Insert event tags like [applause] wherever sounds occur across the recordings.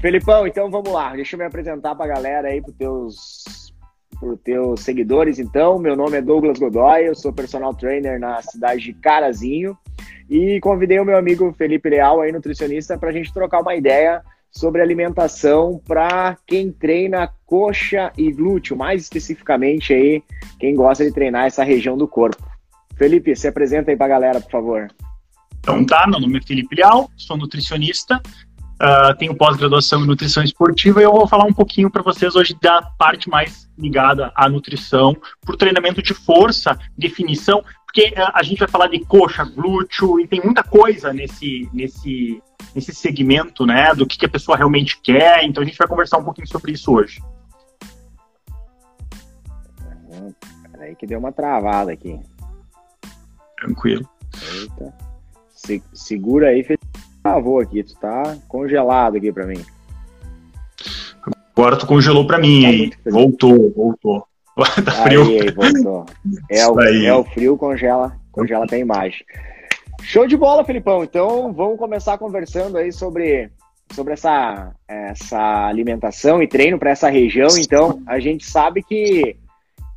Felipão, então vamos lá. Deixa eu me apresentar para a galera aí, para teus, teus seguidores. Então, meu nome é Douglas Godoy, eu sou personal trainer na cidade de Carazinho e convidei o meu amigo Felipe Leal, aí, nutricionista, para a gente trocar uma ideia sobre alimentação para quem treina coxa e glúteo, mais especificamente aí, quem gosta de treinar essa região do corpo. Felipe, se apresenta aí para a galera, por favor. Então tá, meu nome é Felipe Leal, sou nutricionista, uh, tenho pós-graduação em nutrição esportiva e eu vou falar um pouquinho para vocês hoje da parte mais ligada à nutrição, por treinamento de força, definição, porque uh, a gente vai falar de coxa, glúteo e tem muita coisa nesse, nesse, nesse segmento, né, do que, que a pessoa realmente quer, então a gente vai conversar um pouquinho sobre isso hoje. Peraí que deu uma travada aqui. Tranquilo. Eita. Se, segura aí, travou aqui. Tu tá congelado aqui pra mim. Agora tu congelou pra mim tá. Voltou, voltou. [laughs] tá frio. Aí, voltou. [laughs] É o, é o frio, congela, congela até a imagem. Show de bola, Felipão. Então vamos começar conversando aí sobre, sobre essa, essa alimentação e treino para essa região. Então, a gente sabe que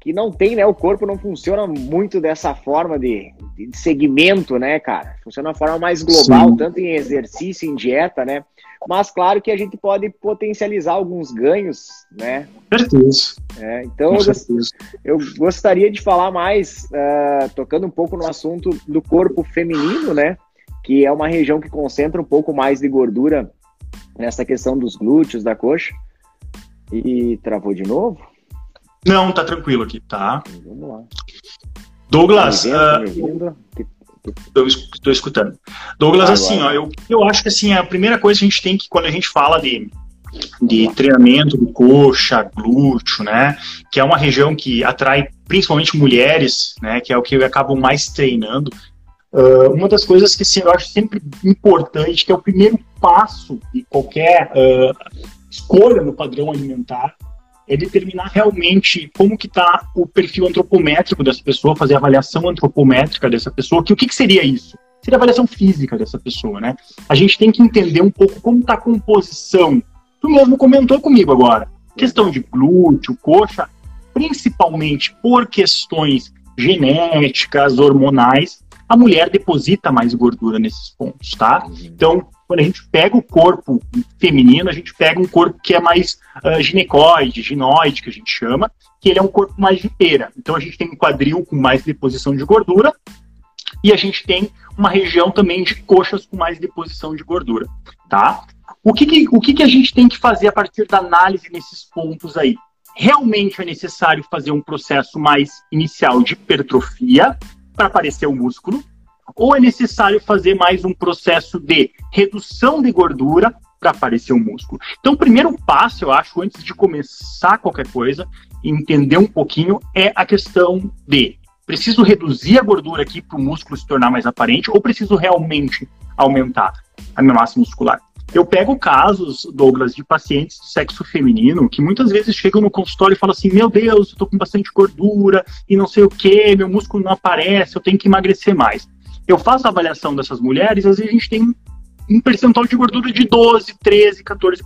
que não tem, né? O corpo não funciona muito dessa forma de, de segmento, né, cara? Funciona de uma forma mais global, Sim. tanto em exercício, em dieta, né? Mas claro que a gente pode potencializar alguns ganhos, né? Certeza. É, então eu, eu, gostaria de falar mais, uh, tocando um pouco no assunto do corpo feminino, né? Que é uma região que concentra um pouco mais de gordura nessa questão dos glúteos, da coxa. E travou de novo? Não, tá tranquilo aqui, tá? Vamos lá. Douglas, tá estou escutando. Douglas, ah, assim, ó, eu, eu acho que assim, a primeira coisa que a gente tem que, quando a gente fala de, de treinamento de coxa, glúteo, né, que é uma região que atrai principalmente mulheres, né, que é o que acabam mais treinando, uh, uma das coisas que assim, eu acho sempre importante, que é o primeiro passo de qualquer uh, escolha no padrão alimentar, é determinar realmente como que está o perfil antropométrico dessa pessoa, fazer a avaliação antropométrica dessa pessoa, que o que, que seria isso? Seria a avaliação física dessa pessoa, né? A gente tem que entender um pouco como está a composição. Tu mesmo comentou comigo agora. Questão de glúteo, coxa, principalmente por questões genéticas, hormonais, a mulher deposita mais gordura nesses pontos, tá? Então, quando a gente pega o corpo feminino, a gente pega um corpo que é mais uh, ginecoide, ginoide, que a gente chama, que ele é um corpo mais de pera. Então a gente tem um quadril com mais deposição de gordura e a gente tem uma região também de coxas com mais deposição de gordura, tá? O que, que o que, que a gente tem que fazer a partir da análise nesses pontos aí? Realmente é necessário fazer um processo mais inicial de hipertrofia para aparecer o músculo, ou é necessário fazer mais um processo de redução de gordura para aparecer o músculo? Então, o primeiro passo, eu acho, antes de começar qualquer coisa, entender um pouquinho, é a questão de preciso reduzir a gordura aqui para o músculo se tornar mais aparente ou preciso realmente aumentar a minha massa muscular? Eu pego casos, Douglas, de pacientes de sexo feminino que muitas vezes chegam no consultório e falam assim: Meu Deus, eu tô com bastante gordura e não sei o que, meu músculo não aparece, eu tenho que emagrecer mais eu faço a avaliação dessas mulheres, às vezes a gente tem um percentual de gordura de 12, 13, 14%.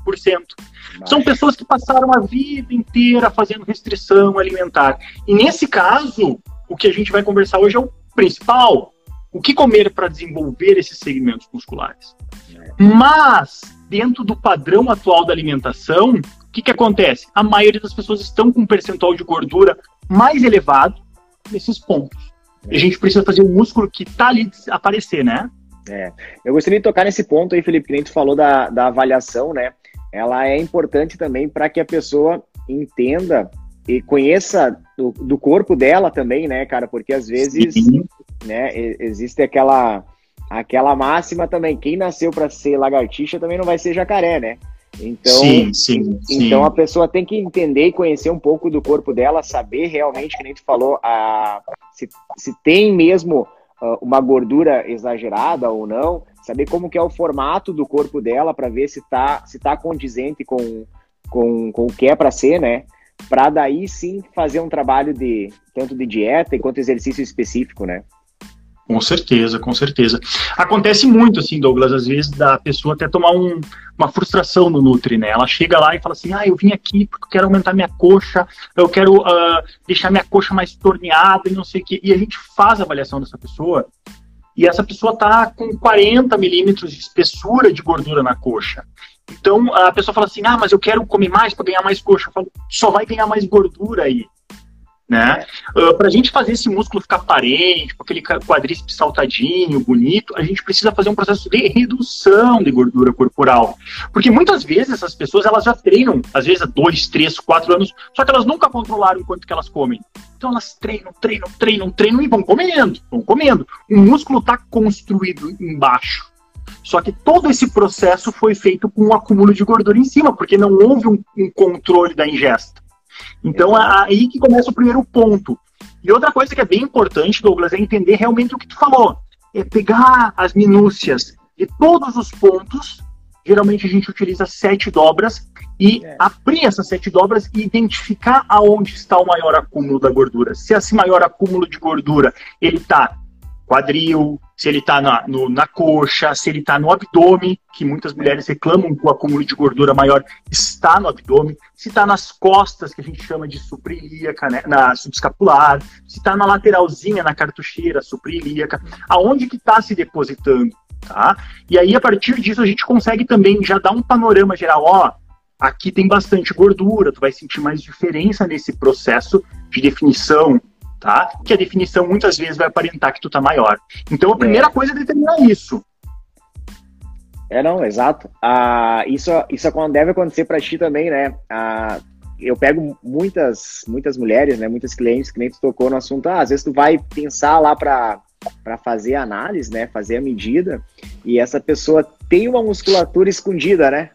Mas... São pessoas que passaram a vida inteira fazendo restrição alimentar. E nesse caso, o que a gente vai conversar hoje é o principal. O que comer para desenvolver esses segmentos musculares. Mas, dentro do padrão atual da alimentação, o que, que acontece? A maioria das pessoas estão com um percentual de gordura mais elevado nesses pontos. A gente precisa fazer o músculo que está ali aparecer, né? É. Eu gostaria de tocar nesse ponto aí, Felipe, que a gente falou da, da avaliação, né? Ela é importante também para que a pessoa entenda e conheça do, do, corpo dela também, né, cara? Porque às vezes, Sim. né, existe aquela aquela máxima também, quem nasceu para ser lagartixa também não vai ser jacaré, né? Então, sim, sim, então sim. a pessoa tem que entender e conhecer um pouco do corpo dela, saber realmente, que nem tu falou, a, se, se tem mesmo uh, uma gordura exagerada ou não, saber como que é o formato do corpo dela para ver se tá, se tá condizente com, com, com o que é para ser, né? Para daí sim fazer um trabalho de tanto de dieta quanto exercício específico, né? Com certeza, com certeza. Acontece muito, assim, Douglas, às vezes, da pessoa até tomar um, uma frustração no Nutri, né? Ela chega lá e fala assim, ah, eu vim aqui porque eu quero aumentar minha coxa, eu quero uh, deixar minha coxa mais torneada e não sei o quê. E a gente faz a avaliação dessa pessoa e essa pessoa tá com 40 milímetros de espessura de gordura na coxa. Então, a pessoa fala assim, ah, mas eu quero comer mais para ganhar mais coxa. Eu falo, só vai ganhar mais gordura aí né? Uh, ah, para a gente fazer esse músculo ficar aparente, com aquele quadríceps saltadinho, bonito, a gente precisa fazer um processo de redução de gordura corporal. Porque muitas vezes essas pessoas elas já treinam, às vezes há dois, três, quatro anos, só que elas nunca controlaram o quanto que elas comem. Então elas treinam, treinam, treinam, treinam e vão comendo, vão comendo. O músculo está construído embaixo. Só que todo esse processo foi feito com um acúmulo de gordura em cima, porque não houve um, um controle da ingesta. Então, é aí que começa o primeiro ponto. E outra coisa que é bem importante, Douglas, é entender realmente o que tu falou. É pegar as minúcias de todos os pontos. Geralmente a gente utiliza sete dobras e é. abrir essas sete dobras e identificar aonde está o maior acúmulo da gordura. Se esse maior acúmulo de gordura ele está quadril, se ele está na, na coxa, se ele está no abdômen, que muitas mulheres reclamam que o acúmulo de gordura maior está no abdômen, se está nas costas, que a gente chama de suprilíaca, né, na subescapular, se está na lateralzinha, na cartucheira, suprilíaca, aonde que está se depositando, tá? E aí, a partir disso, a gente consegue também já dar um panorama geral, ó, aqui tem bastante gordura, tu vai sentir mais diferença nesse processo de definição tá? Que a definição muitas vezes vai aparentar que tu tá maior. Então a primeira é. coisa é determinar isso. É, não, exato. Ah, isso, isso deve acontecer para ti também, né? Ah, eu pego muitas, muitas mulheres, né? Muitas clientes tu tocou no assunto. Ah, às vezes tu vai pensar lá para para fazer a análise, né? Fazer a medida e essa pessoa tem uma musculatura escondida, né?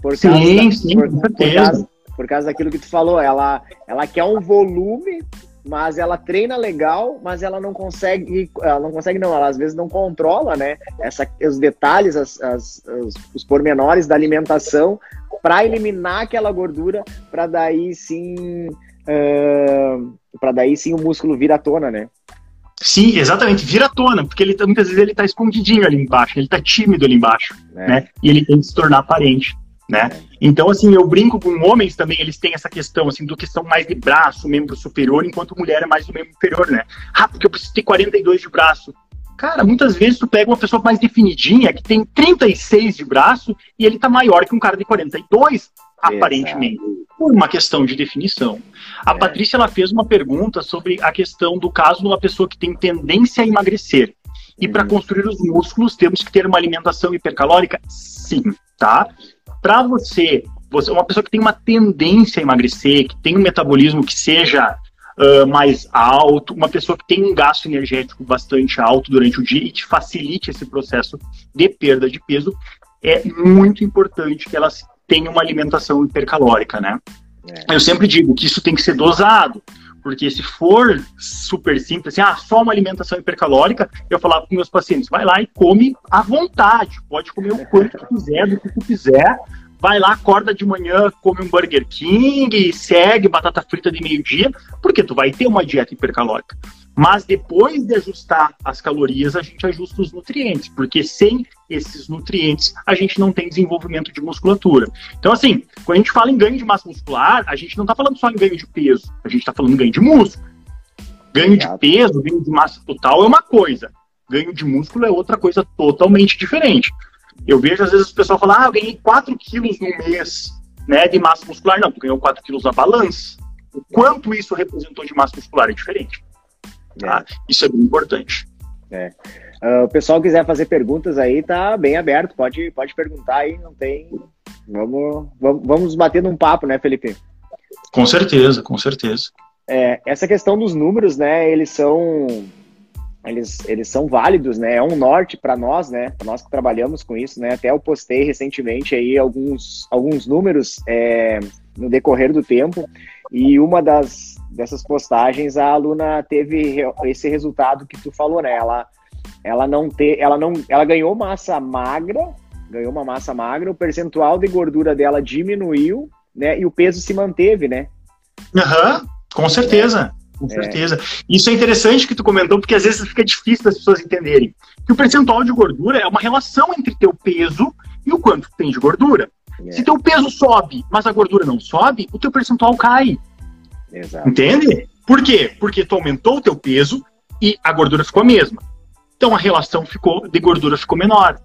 Por causa sim, da, sim, por, por, causa, por causa daquilo que tu falou, ela, ela quer um volume mas ela treina legal, mas ela não consegue, ela não consegue não, ela às vezes não controla, né, essa, os detalhes, as, as, os, os pormenores da alimentação para eliminar aquela gordura, para daí sim, uh, para daí sim o músculo vir à tona, né? Sim, exatamente, vira à tona, porque ele muitas vezes ele está escondidinho ali embaixo, ele está tímido ali embaixo, é. né? E ele tem que se tornar aparente né? Então, assim, eu brinco com homens também, eles têm essa questão, assim, do que são mais de braço, membro superior, enquanto mulher é mais do membro inferior, né? Ah, porque eu preciso ter 42 de braço. Cara, muitas vezes tu pega uma pessoa mais definidinha, que tem 36 de braço, e ele tá maior que um cara de 42, aparentemente, por uma questão de definição. A é. Patrícia, ela fez uma pergunta sobre a questão do caso de uma pessoa que tem tendência a emagrecer. E para uhum. construir os músculos, temos que ter uma alimentação hipercalórica? Sim, tá? Para você, você, uma pessoa que tem uma tendência a emagrecer, que tem um metabolismo que seja uh, mais alto, uma pessoa que tem um gasto energético bastante alto durante o dia e te facilite esse processo de perda de peso, é muito importante que elas tenham uma alimentação hipercalórica, né? É. Eu sempre digo que isso tem que ser dosado, porque se for super simples, assim, ah, só uma alimentação hipercalórica, eu falava com meus pacientes, vai lá e come à vontade, pode comer o quanto quiser, do que tu quiser, vai lá, acorda de manhã, come um Burger King, segue batata frita de meio-dia, porque tu vai ter uma dieta hipercalórica. Mas depois de ajustar as calorias, a gente ajusta os nutrientes, porque sem esses nutrientes a gente não tem desenvolvimento de musculatura. Então, assim, quando a gente fala em ganho de massa muscular, a gente não está falando só em ganho de peso, a gente está falando em ganho de músculo. Ganho de peso, ganho de massa total é uma coisa, ganho de músculo é outra coisa totalmente diferente. Eu vejo às vezes o pessoal falar, ah, eu ganhei 4 quilos no mês né, de massa muscular. Não, tu ganhou 4 quilos na balança. O quanto isso representou de massa muscular é diferente. Tá? É. Isso é bem importante. É. Uh, o pessoal quiser fazer perguntas aí, tá bem aberto. Pode, pode perguntar aí, não tem. Vamos, vamos, vamos bater num papo, né, Felipe? Com certeza, com certeza. É, essa questão dos números, né, eles são eles, eles são válidos, né? É um norte para nós, né? Para nós que trabalhamos com isso, né? Até eu postei recentemente aí alguns, alguns números é, no decorrer do tempo e uma das dessas postagens a aluna teve esse resultado que tu falou, né? Ela, ela não te, ela não, ela ganhou massa magra, ganhou uma massa magra, o percentual de gordura dela diminuiu, né? E o peso se manteve, né? Aham, uhum, com certeza. Com certeza. Isso é interessante que tu comentou, porque às vezes fica difícil das pessoas entenderem. Que o percentual de gordura é uma relação entre teu peso e o quanto tu tem de gordura. É. Se teu peso sobe, mas a gordura não sobe, o teu percentual cai. Exato. Entende? Por quê? Porque tu aumentou o teu peso e a gordura ficou a mesma. Então a relação ficou de gordura ficou menor.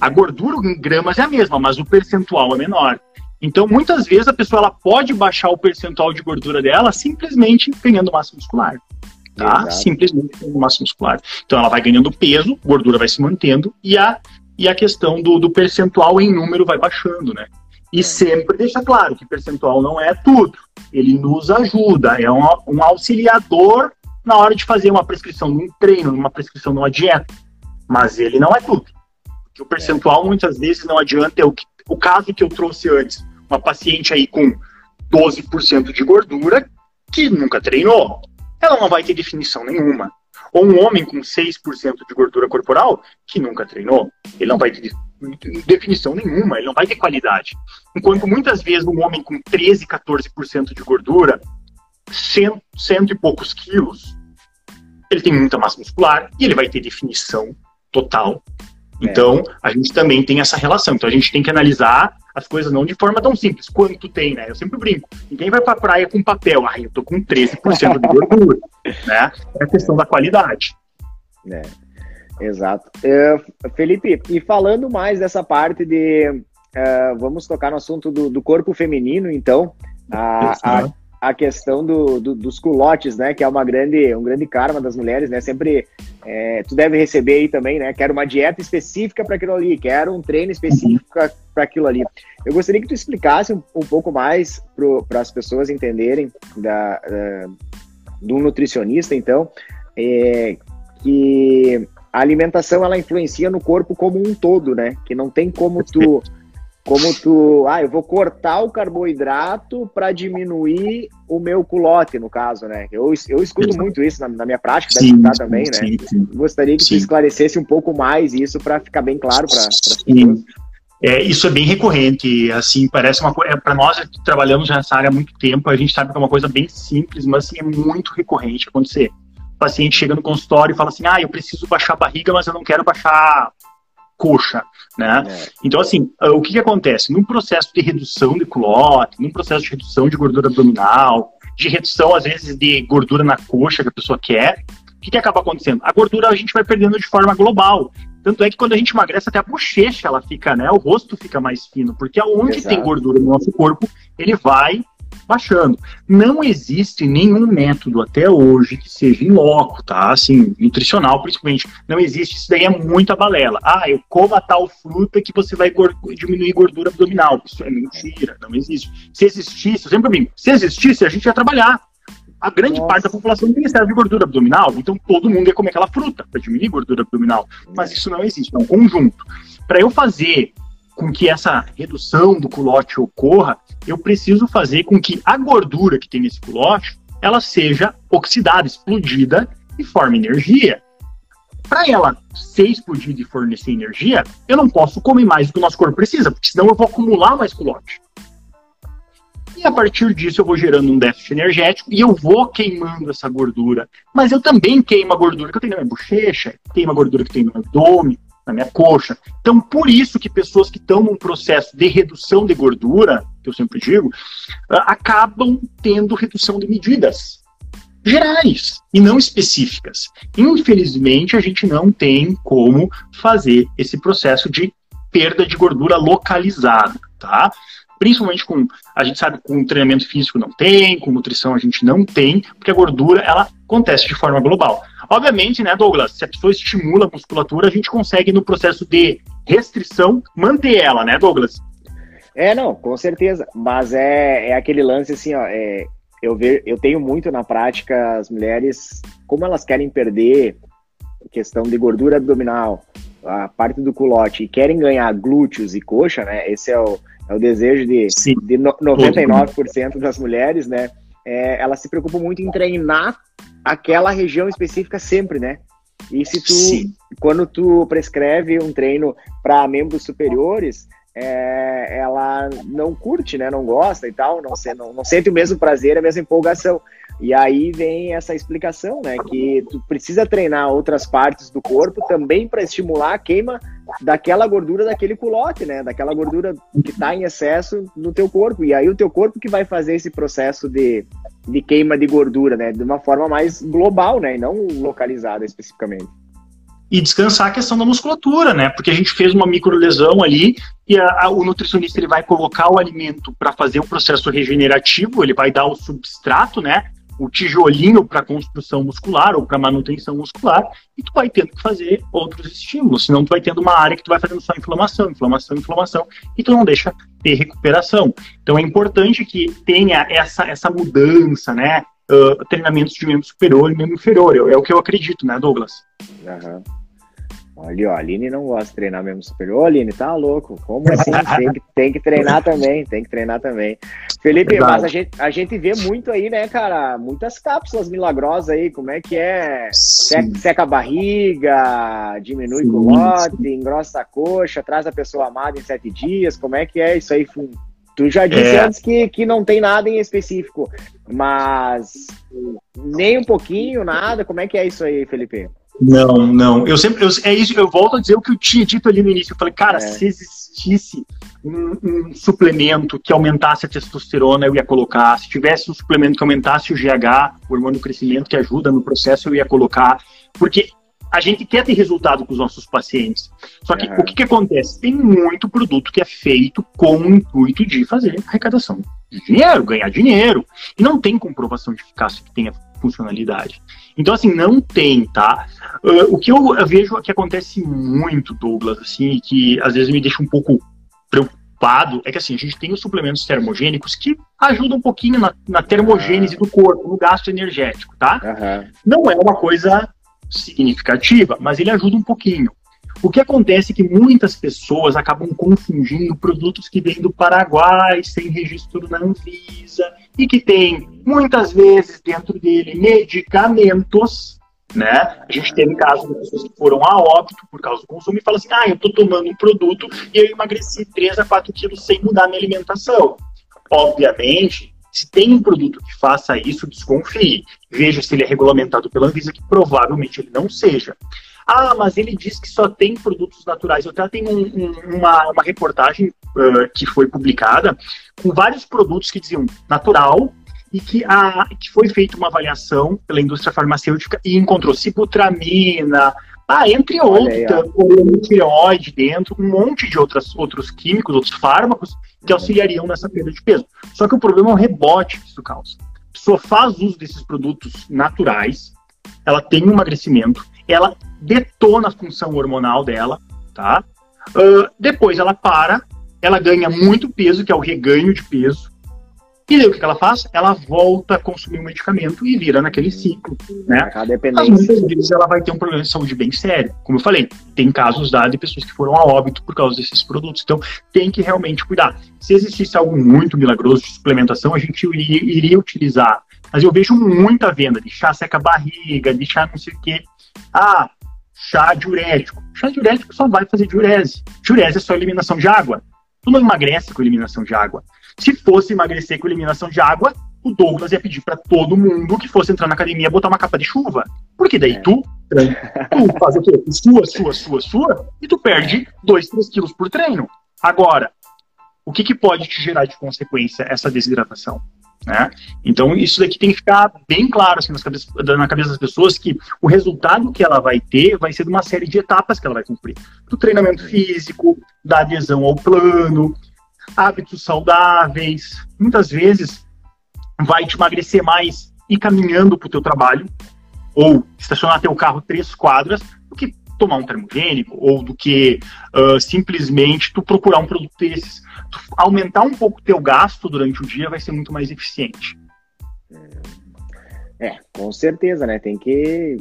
A gordura em gramas é a mesma, mas o percentual é menor. Então, muitas vezes a pessoa ela pode baixar o percentual de gordura dela simplesmente ganhando massa muscular. Tá? Exato. Simplesmente ganhando massa muscular. Então, ela vai ganhando peso, gordura vai se mantendo e a, e a questão do, do percentual em número vai baixando, né? E sempre deixa claro que percentual não é tudo. Ele nos ajuda, é um, um auxiliador na hora de fazer uma prescrição de um treino, uma prescrição de uma dieta. Mas ele não é tudo. Porque o percentual muitas vezes não adianta. É o, que, o caso que eu trouxe antes, uma paciente aí com 12% de gordura que nunca treinou, ela não vai ter definição nenhuma. Ou um homem com 6% de gordura corporal que nunca treinou, ele não vai ter definição nenhuma, ele não vai ter qualidade. Enquanto muitas vezes um homem com 13, 14% de gordura, cento, cento e poucos quilos, ele tem muita massa muscular e ele vai ter definição total. Então, é. a gente também tem essa relação. Então, a gente tem que analisar as coisas não de forma tão simples. Quanto tem, né? Eu sempre brinco. Ninguém vai pra praia com papel. Ah, eu tô com 13% de gordura. [laughs] né? É a questão da qualidade. É. Exato. Uh, Felipe, e falando mais dessa parte de. Uh, vamos tocar no assunto do, do corpo feminino, então. A, a, a questão do, do, dos culotes, né? Que é uma grande, um grande karma das mulheres, né? Sempre é, tu deve receber aí também, né? Quero uma dieta específica para aquilo ali, quero um treino específico para aquilo ali. Eu gostaria que tu explicasse um, um pouco mais para as pessoas entenderem da, da, do nutricionista, então, é, que a alimentação ela influencia no corpo como um todo, né? Que não tem como tu como tu, ah, eu vou cortar o carboidrato para diminuir o meu culote, no caso, né? Eu, eu escuto muito isso na, na, minha prática, deve escutar também, né? Sim, sim. Gostaria que sim. tu esclarecesse um pouco mais isso para ficar bem claro para as pessoas. É, isso é bem recorrente, assim, parece uma coisa, é, para nós que trabalhamos nessa área há muito tempo, a gente sabe que é uma coisa bem simples, mas assim, é muito recorrente acontecer. O paciente chega no consultório e fala assim, ah, eu preciso baixar a barriga, mas eu não quero baixar coxa, né? É. Então, assim, ah, o que, que acontece? Num processo de redução de culote, num processo de redução de gordura abdominal, de redução, às vezes, de gordura na coxa que a pessoa quer, o que, que acaba acontecendo? A gordura a gente vai perdendo de forma global. Tanto é que quando a gente emagrece, até a bochecha ela fica, né? O rosto fica mais fino, porque aonde Exato. tem gordura no nosso corpo, ele vai baixando. Não existe nenhum método até hoje que seja em loco, tá? Assim, nutricional principalmente. Não existe. Isso daí é muita balela. Ah, eu como a tal fruta que você vai diminuir gordura abdominal. Isso é mentira, não existe. Se existisse, eu sempre brinco, se existisse, a gente ia trabalhar. A grande Nossa. parte da população tem excesso de gordura abdominal, então todo mundo ia comer aquela fruta para diminuir gordura abdominal. Mas isso não existe, é um conjunto. Para eu fazer com que essa redução do culote ocorra, eu preciso fazer com que a gordura que tem nesse culote, ela seja oxidada, explodida e forme energia. Para ela ser explodida e fornecer energia, eu não posso comer mais do que o nosso corpo precisa, porque senão eu vou acumular mais culote. E a partir disso eu vou gerando um déficit energético e eu vou queimando essa gordura. Mas eu também queimo a gordura que eu tenho na minha bochecha, queimo a gordura que tem no abdômen, na minha coxa. Então, por isso que pessoas que estão num processo de redução de gordura, que eu sempre digo, ah, acabam tendo redução de medidas gerais e não específicas. Infelizmente, a gente não tem como fazer esse processo de perda de gordura localizada, tá? Principalmente com, a gente sabe com treinamento físico não tem, com nutrição a gente não tem, porque a gordura, ela acontece de forma global. Obviamente, né, Douglas, se a pessoa estimula a musculatura, a gente consegue, no processo de restrição, manter ela, né, Douglas? É, não, com certeza. Mas é, é aquele lance assim, ó. É, eu, ver, eu tenho muito na prática as mulheres, como elas querem perder questão de gordura abdominal, a parte do culote, e querem ganhar glúteos e coxa, né? Esse é o, é o desejo de, de 99% das mulheres, né? É, elas se preocupam muito em treinar aquela região específica sempre, né? E se tu, Sim. quando tu prescreve um treino para membros superiores, é, ela não curte, né? Não gosta e tal, não, se, não, não sente o mesmo prazer, a mesma empolgação. E aí vem essa explicação, né? Que tu precisa treinar outras partes do corpo também para estimular a queima daquela gordura daquele culote, né? Daquela gordura que está em excesso no teu corpo. E aí o teu corpo que vai fazer esse processo de, de queima de gordura, né? De uma forma mais global, né? E não localizada especificamente e descansar a questão da musculatura, né? Porque a gente fez uma microlesão ali e a, a, o nutricionista ele vai colocar o alimento para fazer o processo regenerativo, ele vai dar o substrato, né? O tijolinho para construção muscular ou para manutenção muscular, e tu vai tendo que fazer outros estímulos, senão tu vai tendo uma área que tu vai fazendo só inflamação, inflamação, inflamação, e tu não deixa ter recuperação. Então é importante que tenha essa, essa mudança, né? Uh, treinamentos de membro superior e membro inferior. É o que eu acredito, né, Douglas? Uhum. Olha, a Aline não gosta de treinar mesmo superior. Ô, Aline, tá louco? Como assim? [laughs] tem, que, tem que treinar também, tem que treinar também. Felipe, Verdade. mas a gente, a gente vê muito aí, né, cara? Muitas cápsulas milagrosas aí. Como é que é? Seca, seca, a barriga, diminui sim, o lote, sim. engrossa a coxa, traz a pessoa amada em sete dias. Como é que é isso aí? Tu já disse é. antes que, que não tem nada em específico, mas nem um pouquinho, nada. Como é que é isso aí, Felipe? Não, não. Eu sempre. Eu, é isso, eu volto a dizer o que eu tinha dito ali no início. Eu falei, cara, é. se existisse um, um, suplemento que aumentasse a testosterona, eu ia colocar. Se tivesse um suplemento que aumentasse o GH, o hormônio do crescimento, que ajuda no processo, eu ia colocar. Porque a gente quer ter resultado com os nossos pacientes. Só que o que, que acontece? Tem muito produto que é feito com o intuito de fazer arrecadação de dinheiro, ganhar dinheiro. E não tem comprovação de eficácia que tenha funcionalidade. Então, assim, não tem, tá? Uh, o que eu vejo que acontece muito, Douglas, assim, que às vezes me deixa um pouco preocupado, é que assim, a gente tem os suplementos termogênicos que ajudam um pouquinho na, na termogênese do corpo, no gasto energético, tá? Uhum. Não é uma coisa significativa, mas ele ajuda um pouquinho. O que acontece é que muitas pessoas acabam confundindo produtos que vêm do Paraguai sem registro na Anvisa e que tem muitas vezes dentro dele medicamentos, né? A gente teve casos de pessoas que foram a óbito por causa do consumo e falam assim: ah, eu tô tomando um produto e eu emagreci 3 a 4 quilos sem mudar minha alimentação. Obviamente, se tem um produto que faça isso, desconfie. Veja se ele é regulamentado pela Anvisa, que provavelmente ele não seja. Ah, mas ele diz que só tem produtos naturais. Eu até tenho um, um, uma, uma reportagem uh, que foi publicada com vários produtos que diziam natural e que, a, que foi feita uma avaliação pela indústria farmacêutica e encontrou cibutramina, ah, entre outros, tireoide dentro, um monte de outras, outros químicos, outros fármacos que auxiliariam nessa perda de peso. Só que o problema é o rebote que isso causa. A pessoa faz uso desses produtos naturais, ela tem um emagrecimento, ela detona a função hormonal dela, tá? Uh, depois ela para, ela ganha muito peso, que é o reganho de peso. E daí o que ela faz? Ela volta a consumir o medicamento e vira naquele ciclo, né? Mas muitas vezes ela vai ter um problema de saúde bem sério. Como eu falei, tem casos dados de pessoas que foram a óbito por causa desses produtos. Então, tem que realmente cuidar. Se existisse algo muito milagroso de suplementação, a gente iria, iria utilizar. Mas eu vejo muita venda de chá seca barriga, de chá não sei o quê. Ah, chá diurético. Chá diurético só vai fazer diurese. Diurese é só eliminação de água. Tu não emagrece com eliminação de água. Se fosse emagrecer com eliminação de água, o Douglas ia pedir para todo mundo que fosse entrar na academia botar uma capa de chuva. Porque daí é. tu, tu faz o quê? Sua, sua, sua, sua, e tu perde 2, 3 quilos por treino. Agora, o que, que pode te gerar de consequência essa desidratação? Né? Então, isso daqui tem que ficar bem claro assim, cabeça, na cabeça das pessoas que o resultado que ela vai ter vai ser de uma série de etapas que ela vai cumprir. Do treinamento físico, da adesão ao plano, hábitos saudáveis. Muitas vezes vai te emagrecer mais ir caminhando para o teu trabalho ou estacionar teu carro três quadras do que tomar um termogênico ou do que uh, simplesmente tu procurar um produto desses aumentar um pouco teu gasto durante o dia vai ser muito mais eficiente. É, com certeza, né? Tem que.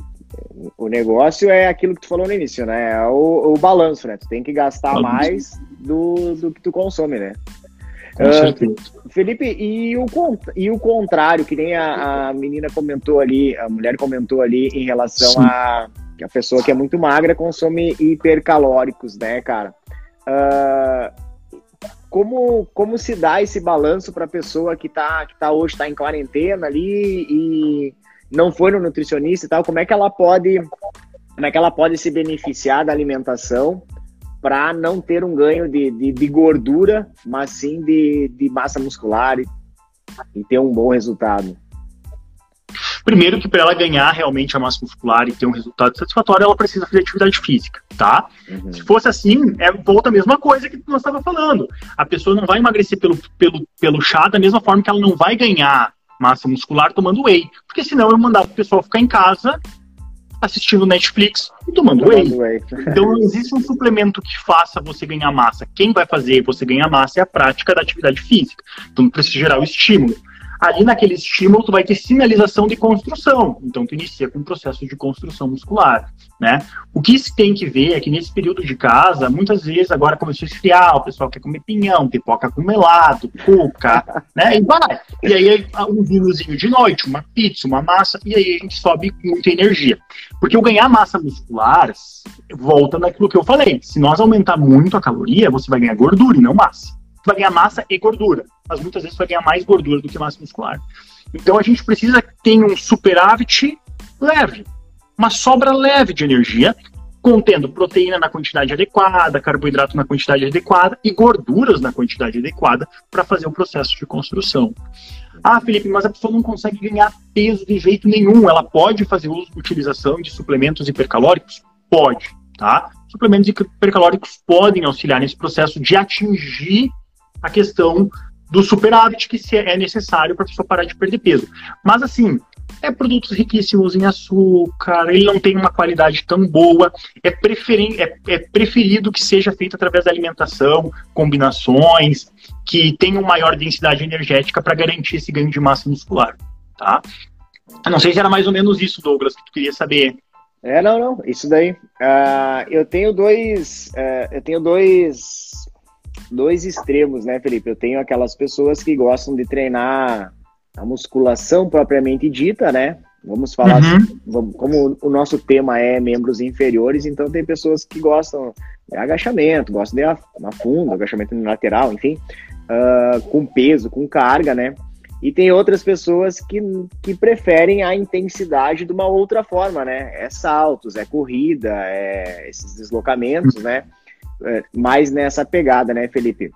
O negócio é aquilo que tu falou no início, né? É o, o balanço, né? Tu tem que gastar mais do, do que tu consome, né? Uh, Felipe, e o, e o contrário, que nem a, a, menina comentou ali, a mulher comentou ali em relação Sim. a que a pessoa que é muito magra consome hipercalóricos, né, cara? Uh, como, como se dá esse balanço para a pessoa que está que tá hoje está em quarentena ali e não foi no nutricionista e tal? Como é que ela pode como é que ela pode se beneficiar da alimentação para não ter um ganho de, de, de, gordura, mas sim de, de massa muscular e, e ter um bom resultado? Primeiro que para ela ganhar realmente a massa muscular e ter um resultado satisfatório, ela precisa fazer atividade física, tá? Uhum. Se fosse assim, é, volta a mesma coisa que nós estava falando. A pessoa não vai emagrecer pelo, pelo, pelo chá da mesma forma que ela não vai ganhar massa muscular tomando whey. Porque senão eu mandava o pessoal ficar em casa assistindo Netflix e tomando, tomando whey. whey. Então não existe um suplemento que faça você ganhar massa. Quem vai fazer você ganhar massa é a prática da atividade física. Então precisa gerar o estímulo ali naquele estímulo tu vai ter sinalização de construção. Então tu inicia com um processo de construção muscular, né? O que se tem que ver é que nesse período de casa, muitas vezes agora começou a esfriar, o pessoal quer comer pinhão, pipoca com melado, cuca, [laughs] né? E vai. E aí um vinhozinho de noite, uma pizza, uma massa, e aí a gente sobe com muita energia. Porque o ganhar massa muscular volta naquilo que eu falei. Se nós aumentar muito a caloria, você vai ganhar gordura e não massa tu vai ganhar massa e gordura, mas muitas vezes vai ganhar mais gordura do que massa muscular. Então a gente precisa ter um superávit leve, uma sobra leve de energia, contendo proteína na quantidade adequada, carboidrato na quantidade adequada e gorduras na quantidade adequada para fazer o processo de construção. Ah, Felipe, mas a pessoa não consegue ganhar peso de jeito nenhum. Ela pode fazer uso utilização de suplementos hipercalóricos? Pode, tá? Suplementos hipercalóricos podem auxiliar nesse processo de atingir a questão do superávit que é necessário para a pessoa parar de perder peso. Mas assim, é produtos riquíssimos em açúcar, ele não tem uma qualidade tão boa, é, preferi é, é preferido que seja feito através da alimentação, combinações que tenham maior densidade energética para garantir esse ganho de massa muscular, tá? Eu não sei se era mais ou menos isso, Douglas, que tu queria saber. É, não, não, isso daí. Uh, eu tenho dois, uh, eu tenho dois dois extremos, né, Felipe? Eu tenho aquelas pessoas que gostam de treinar a musculação propriamente dita, né? Vamos falar uhum. assim, como o nosso tema é membros inferiores, então tem pessoas que gostam de agachamento, gostam de na fundo, agachamento lateral, enfim, uh, com peso, com carga, né? E tem outras pessoas que, que preferem a intensidade de uma outra forma, né? É saltos, é corrida, é esses deslocamentos, né? É, mais nessa pegada, né, Felipe?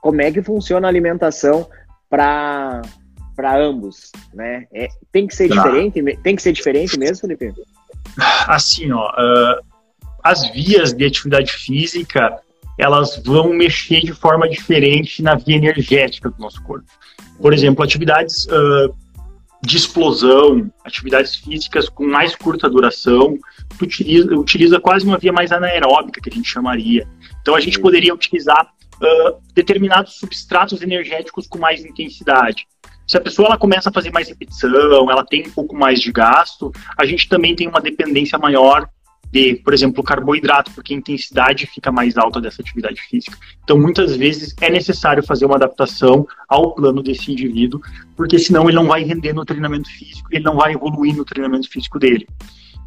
Como é que funciona a alimentação para para ambos, né? É, tem que ser tá. diferente, tem que ser diferente mesmo, Felipe? Assim, ó, uh, as vias de atividade física elas vão mexer de forma diferente na via energética do nosso corpo. Por exemplo, atividades uh, de explosão, atividades físicas com mais curta duração, utiliza, utiliza quase uma via mais anaeróbica, que a gente chamaria. Então, a gente poderia utilizar uh, determinados substratos energéticos com mais intensidade. Se a pessoa ela começa a fazer mais repetição, ela tem um pouco mais de gasto, a gente também tem uma dependência maior de, por exemplo, carboidrato, porque a intensidade fica mais alta dessa atividade física. Então, muitas vezes é necessário fazer uma adaptação ao plano desse indivíduo, porque senão ele não vai render no treinamento físico, ele não vai evoluir no treinamento físico dele.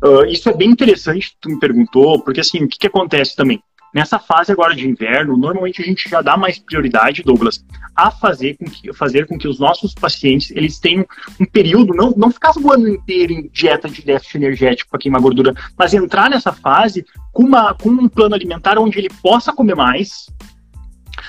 Uh, isso é bem interessante, tu me perguntou, porque assim, o que, que acontece também? Nessa fase agora de inverno, normalmente a gente já dá mais prioridade, Douglas, a fazer com que, fazer com que os nossos pacientes eles tenham um período, não, não ficar o ano inteiro em dieta de déficit energético para queimar gordura, mas entrar nessa fase com, uma, com um plano alimentar onde ele possa comer mais,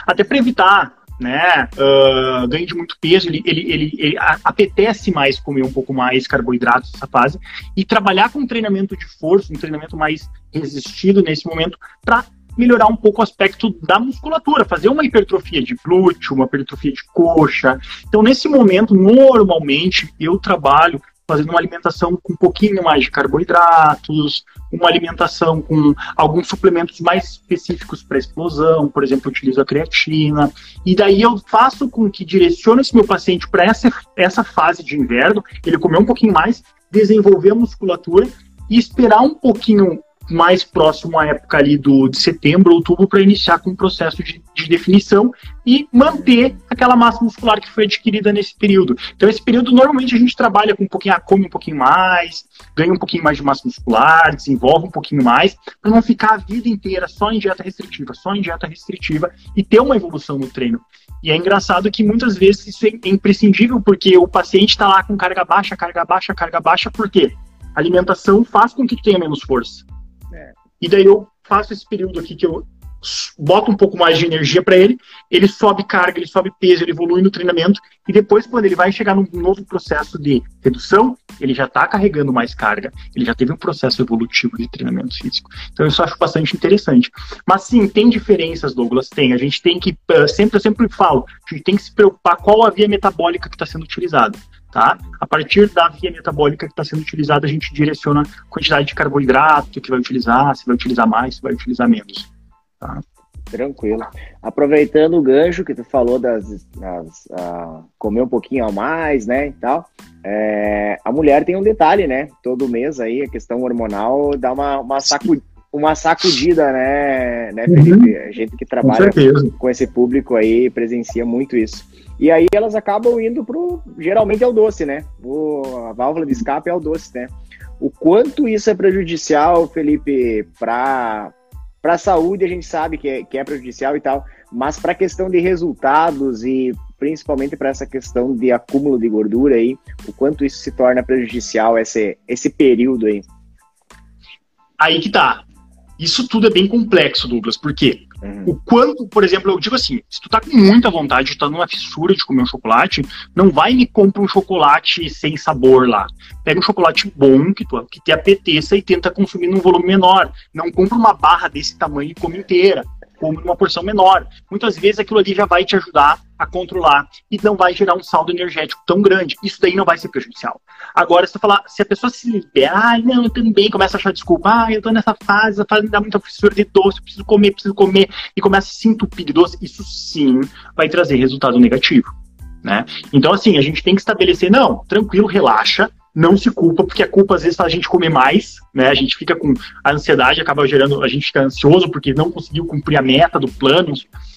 até para evitar né, uh, ganho de muito peso, ele, ele, ele, ele, apetece mais comer um pouco mais carboidratos nessa fase e trabalhar com um treinamento de força, um treinamento mais resistido nesse momento para melhorar um pouco o aspecto da musculatura, fazer uma hipertrofia de glúteo, uma hipertrofia de coxa. Então, nesse momento, normalmente, eu trabalho fazendo uma alimentação com um pouquinho mais de carboidratos, uma alimentação com alguns suplementos mais específicos para explosão, por exemplo, utilizo a creatina, e daí eu faço com que direcione esse meu paciente para essa, essa fase de inverno, ele comer um pouquinho mais, desenvolver a musculatura e esperar um pouquinho mais próximo à época ali do, de setembro, outubro, para iniciar com o processo de, de, definição e manter aquela massa muscular que foi adquirida nesse período. Então, esse período, normalmente, a gente trabalha com um pouquinho, ah, come um pouquinho mais, ganha um pouquinho mais de massa muscular, desenvolve um pouquinho mais, para não ficar a vida inteira só em dieta restritiva, só em dieta restritiva e ter uma evolução no treino. E é engraçado que muitas vezes isso é imprescindível, porque o paciente está lá com carga baixa, carga baixa, carga baixa, por quê? A alimentação faz com que tenha menos força. E daí eu faço esse período aqui que eu boto um pouco mais de energia para ele, ele sobe carga, ele sobe peso, ele evolui no treinamento, e depois, quando ele vai chegar num novo processo de redução, ele já está carregando mais carga, ele já teve um processo evolutivo de treinamento físico. Então, isso eu acho bastante interessante. Mas sim, tem diferenças, Douglas, tem. A gente tem que, eh, sempre, eu sempre falo, a gente tem que se preocupar qual a via metabólica que está sendo utilizada. Tá? A partir da via metabólica que está sendo utilizada, a gente direciona a quantidade de carboidrato que vai utilizar, se vai utilizar mais, se vai utilizar menos. Tá? Tranquilo. Aproveitando o gancho que tu falou das, das uh, comer um pouquinho a mais, né, e tal. É, a mulher tem um detalhe, né? Todo mês aí a questão hormonal dá uma, uma, sacu, uma sacudida, né, né, uhum. Felipe? Uhum. A gente que trabalha com, com esse público aí presencia muito isso. E aí elas acabam indo pro. Geralmente é o doce, né? O, a válvula de escape é o doce, né? O quanto isso é prejudicial, Felipe, para a saúde, a gente sabe que é, que é prejudicial e tal, mas para a questão de resultados e principalmente para essa questão de acúmulo de gordura aí, o quanto isso se torna prejudicial, esse, esse período aí? Aí que tá. Isso tudo é bem complexo, Douglas, porque uhum. o quanto, por exemplo, eu digo assim, se tu tá com muita vontade tá numa fissura de comer um chocolate, não vai me compra um chocolate sem sabor lá. Pega um chocolate bom que tu que te apeteça e tenta consumir num volume menor. Não compra uma barra desse tamanho e come inteira come numa porção menor. Muitas vezes aquilo ali já vai te ajudar a controlar e não vai gerar um saldo energético tão grande. Isso daí não vai ser prejudicial. Agora, se falar, se a pessoa se libera, ah, não, eu também começa a achar desculpa, ah, eu tô nessa fase, a fase me dá muita fissura de doce, preciso comer, preciso comer, e começa a se entupir de doce, isso sim vai trazer resultado negativo. Né? Então, assim, a gente tem que estabelecer, não, tranquilo, relaxa, não se culpa, porque a culpa às vezes faz a gente comer mais, né? A gente fica com a ansiedade, acaba gerando, a gente fica ansioso porque não conseguiu cumprir a meta do plano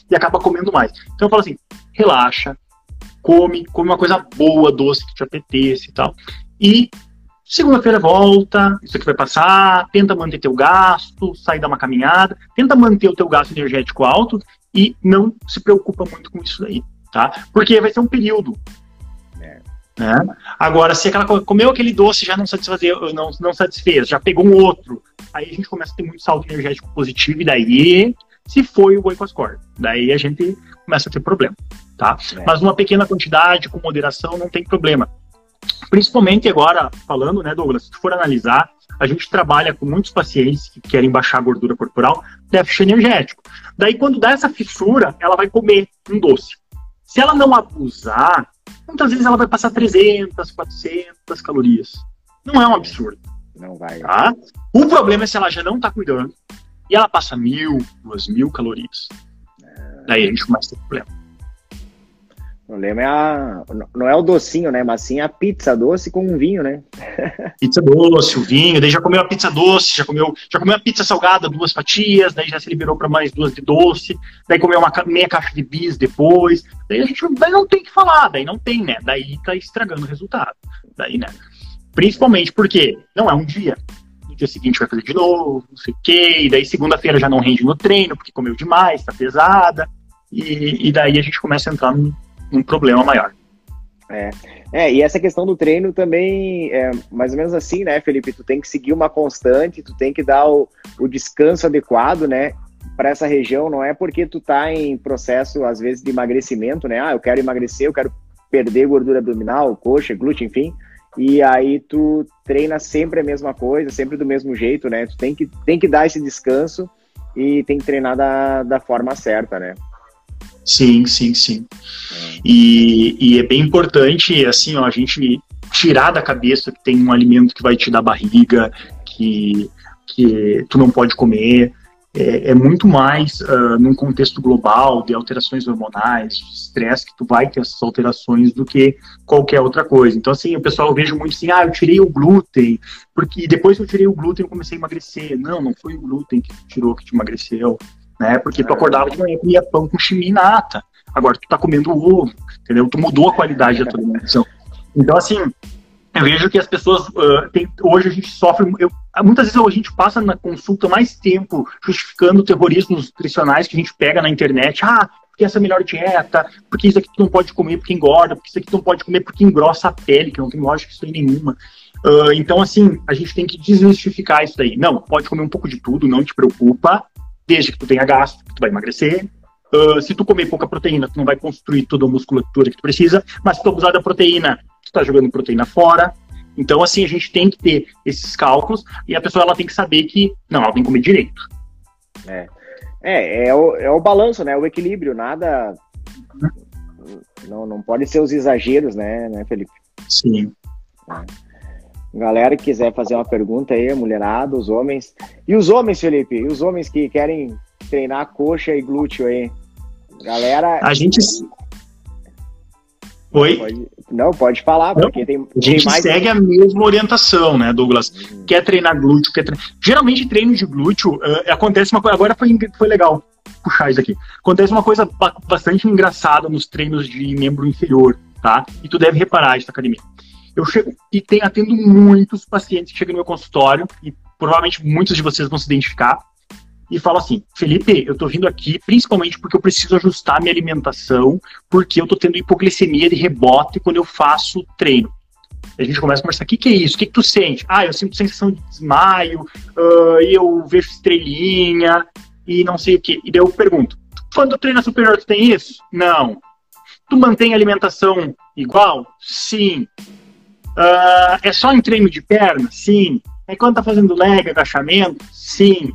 e acaba comendo mais. Então eu falo assim, relaxa, come, come uma coisa boa, doce, que te apetece e tal. E segunda-feira volta, isso aqui vai passar, tenta manter teu gasto, sai dar uma caminhada, tenta manter o teu gasto energético alto e não se preocupa muito com isso daí, tá? Porque vai ser um período. Né? Agora, se aquela comeu aquele doce já não satisfazeu, não, não satisfez, já pegou um outro, aí a gente começa a ter muito saldo energético positivo e daí se foi o as cordas. Daí a gente começa a ter problema, tá? É. Mas uma pequena quantidade, com moderação, não tem problema. Principalmente agora, falando, né, Douglas, se tu for analisar, a gente trabalha com muitos pacientes que querem baixar a gordura corporal, déficit energético. Daí, quando dá essa fissura, ela vai comer um doce. Se ela não abusar, muitas vezes ela vai passar 300, 400 calorias. Não é um absurdo. Não vai. Tá? O problema é se ela já não está cuidando e ela passa mil, duas mil calorias. É... Daí a gente começa a ter problema. O problema é a. Não é o docinho, né? Mas sim a pizza doce com um vinho, né? [laughs] Pizza doce, o vinho, daí já comeu a pizza doce, já comeu, já comeu a pizza salgada, duas fatias, daí já se liberou para mais duas de doce, daí comeu uma meia caixa de bis depois. Daí a gente daí não tem que falar, daí não tem, né? Daí tá estragando o resultado. Daí, né? Principalmente porque não é um dia. No dia seguinte vai fazer de novo, não sei o quê, e daí segunda-feira já não rende no treino, porque comeu demais, tá pesada. E, e daí a gente começa a entrar num um problema maior. É. é, e essa questão do treino também é mais ou menos assim, né, Felipe? Tu tem que seguir uma constante, tu tem que dar o, o descanso adequado, né, para essa região. Não é porque tu tá em processo, às vezes, de emagrecimento, né? Ah, eu quero emagrecer, eu quero perder gordura abdominal, coxa, glúteo, enfim. E aí tu treina sempre a mesma coisa, sempre do mesmo jeito, né? Tu tem que, tem que dar esse descanso e tem que treinar da, da forma certa, né? Sim, sim, sim. E, e, é bem importante, assim, ó, a gente tirar da cabeça que tem um alimento que vai te dar barriga, que, que tu não pode comer. é, é muito mais uh, num contexto global de alterações hormonais, de estresse, que tu vai ter essas alterações do que qualquer outra coisa. Então, assim, o pessoal eu vejo muito assim, ah, eu tirei o glúten, porque depois que eu tirei o glúten eu comecei a emagrecer. Não, não foi o glúten que tirou que te emagreceu, né? Porque tu acordava de manhã e comia pão com chiminata. Agora tu tá comendo ovo, entendeu? Tu mudou a qualidade da tua alimentação. Então, assim, eu vejo que as pessoas uh, tem, hoje a gente sofre eu, muitas vezes a gente passa na consulta mais tempo justificando terrorismos nutricionais que a gente pega na internet ah porque essa é a melhor dieta porque isso aqui tu não pode comer porque engorda porque isso aqui tu não pode comer porque engrossa a pele que não tem lógica isso aí nenhuma uh, então assim a gente tem que desmistificar isso daí não pode comer um pouco de tudo não te preocupa desde que tu tenha gasto que tu vai emagrecer Uh, se tu comer pouca proteína, tu não vai construir toda a musculatura que tu precisa, mas se tu abusar da proteína, tu tá jogando proteína fora. Então, assim, a gente tem que ter esses cálculos e a pessoa ela tem que saber que, não, ela tem que comer direito. É, é, é, o, é o balanço, né? O equilíbrio, nada. Não, não pode ser os exageros, né, né Felipe? Sim. É. Galera que quiser fazer uma pergunta aí, mulherada, os homens. E os homens, Felipe? E os homens que querem treinar coxa e glúteo aí? Galera. A gente. Oi? Pode... Não, pode falar, porque tem. A gente tem mais... segue a mesma orientação, né, Douglas? Uhum. Quer treinar glúteo, quer treinar... Geralmente, treino de glúteo uh, acontece uma coisa. Agora foi, foi legal puxar isso aqui. Acontece uma coisa bastante engraçada nos treinos de membro inferior, tá? E tu deve reparar isso na academia. Eu chego e tenho, atendo muitos pacientes que chegam no meu consultório, e provavelmente muitos de vocês vão se identificar, e falo assim: Felipe, eu tô vindo aqui principalmente porque eu preciso ajustar minha alimentação, porque eu tô tendo hipoglicemia de rebote quando eu faço treino. A gente começa a conversar: o que, que é isso? O que, que tu sente? Ah, eu sinto sensação de desmaio, uh, eu vejo estrelinha e não sei o que. E daí eu pergunto: quando treina superior, tu tem isso? Não. Tu mantém a alimentação igual? Sim. Uh, é só em treino de perna? Sim. É quando tá fazendo leg, agachamento? Sim.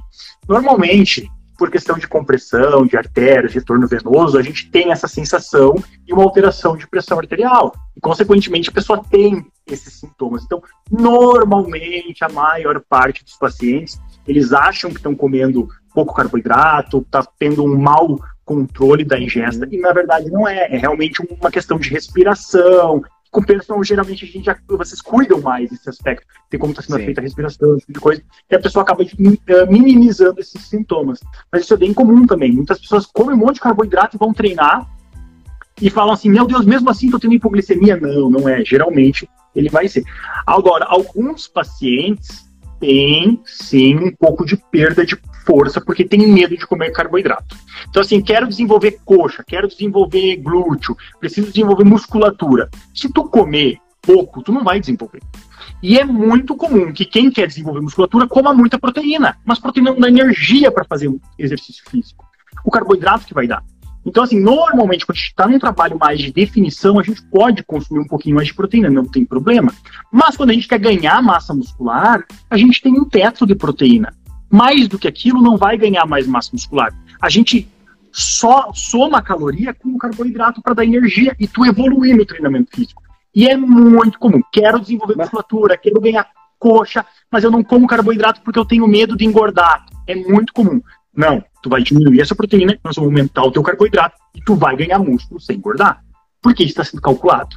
Normalmente, por questão de compressão, de artérias, retorno venoso, a gente tem essa sensação e uma alteração de pressão arterial. E, consequentemente, a pessoa tem esses sintomas. Então, normalmente, a maior parte dos pacientes, eles acham que estão comendo pouco carboidrato, está tendo um mau controle da ingesta, e na verdade não é. É realmente uma questão de respiração, compensação, geralmente a gente já, vocês cuidam mais desse aspecto, tem como está sendo Sim. feita a respiração, esse tipo de coisa, e a pessoa acaba eh, minimizando esses sintomas. Mas isso é bem comum também. Muitas pessoas comem um monte de carboidrato e vão treinar e falam assim: meu Deus, mesmo assim estou tendo hipoglicemia. Não, não é. Geralmente ele vai ser. Agora, alguns pacientes têm sim um pouco de perda de força porque tem medo de comer carboidrato. Então, assim, quero desenvolver coxa, quero desenvolver glúteo, preciso desenvolver musculatura. Se tu comer pouco, tu não vai desenvolver. E é muito comum que quem quer desenvolver musculatura coma muita proteína, mas proteína não dá energia para fazer um exercício físico. O carboidrato que vai dar. Então, assim, normalmente, quando a gente está num trabalho mais de definição, a gente pode consumir um pouquinho mais de proteína, não tem problema. Mas quando a gente quer ganhar massa muscular, a gente tem um teto de proteína mais do que aquilo, não vai ganhar mais massa muscular. A gente só soma caloria com o carboidrato para dar energia e tu evoluir no treinamento físico. E é muito comum. Quero desenvolver musculatura, quero ganhar coxa, mas eu não como carboidrato porque eu tenho medo de engordar. É muito comum. Não, tu vai diminuir essa proteína, nós vamos aumentar o teu carboidrato e tu vai ganhar músculo sem engordar. Porque isso está sendo calculado.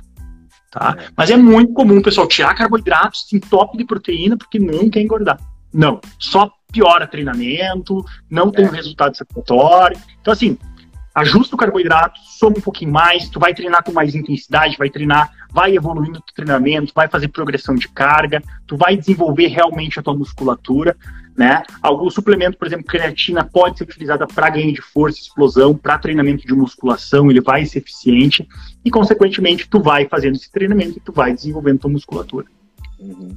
Tá? É. Mas é muito comum o pessoal tirar carboidratos, se top de proteína porque não quer engordar. Não, só piora treinamento, não tem um é. resultado satisfatório. Então, assim, ajusta o carboidrato, soma um pouquinho mais, tu vai treinar com mais intensidade, vai treinar, vai evoluindo o treinamento, vai fazer progressão de carga, tu vai desenvolver realmente a tua musculatura, né? Algum suplemento, por exemplo, creatina pode ser utilizada para ganho de força, explosão, para treinamento de musculação, ele vai ser eficiente e, consequentemente, tu vai fazendo esse treinamento e tu vai desenvolvendo tua musculatura. Uhum.